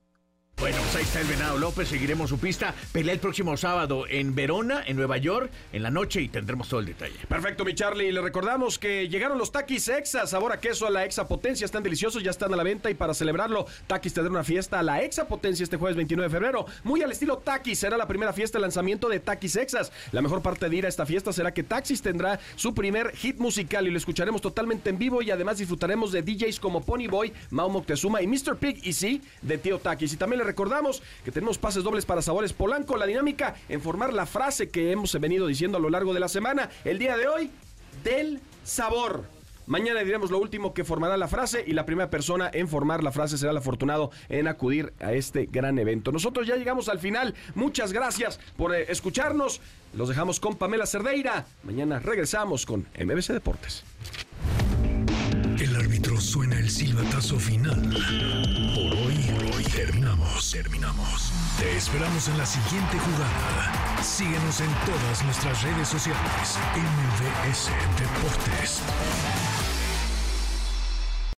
Bueno, pues ahí está el Venado López, seguiremos su pista. Pelea el próximo sábado en Verona, en Nueva York, en la noche y tendremos todo el detalle. Perfecto, mi Charlie. Le recordamos que llegaron los taquis Exa, sabor a queso a la Exa Potencia. Están deliciosos, ya están a la venta y para celebrarlo, Taquis tendrá una fiesta a la Exa Potencia este jueves 29 de febrero. Muy al estilo Taquis, será la primera fiesta de lanzamiento de Taquis Exas. La mejor parte de ir a esta fiesta será que Taxis tendrá su primer hit musical y lo escucharemos totalmente en vivo y además disfrutaremos de DJs como Pony Boy, Mao Moctezuma y Mr. Pig y sí, de Tío Taquis. Y también le recordamos que tenemos pases dobles para Sabores Polanco. La dinámica en formar la frase que hemos venido diciendo a lo largo de la semana. El día de hoy, del sabor. Mañana diremos lo último que formará la frase y la primera persona en formar la frase será el afortunado en acudir a este gran evento. Nosotros ya llegamos al final. Muchas gracias por eh, escucharnos. Los dejamos con Pamela Cerdeira. Mañana regresamos con MBC Deportes. El árbitro suena el silbatazo final. Por hoy, hoy terminamos, terminamos. Te esperamos en la siguiente jugada. Síguenos en todas nuestras redes sociales. MBS Deportes.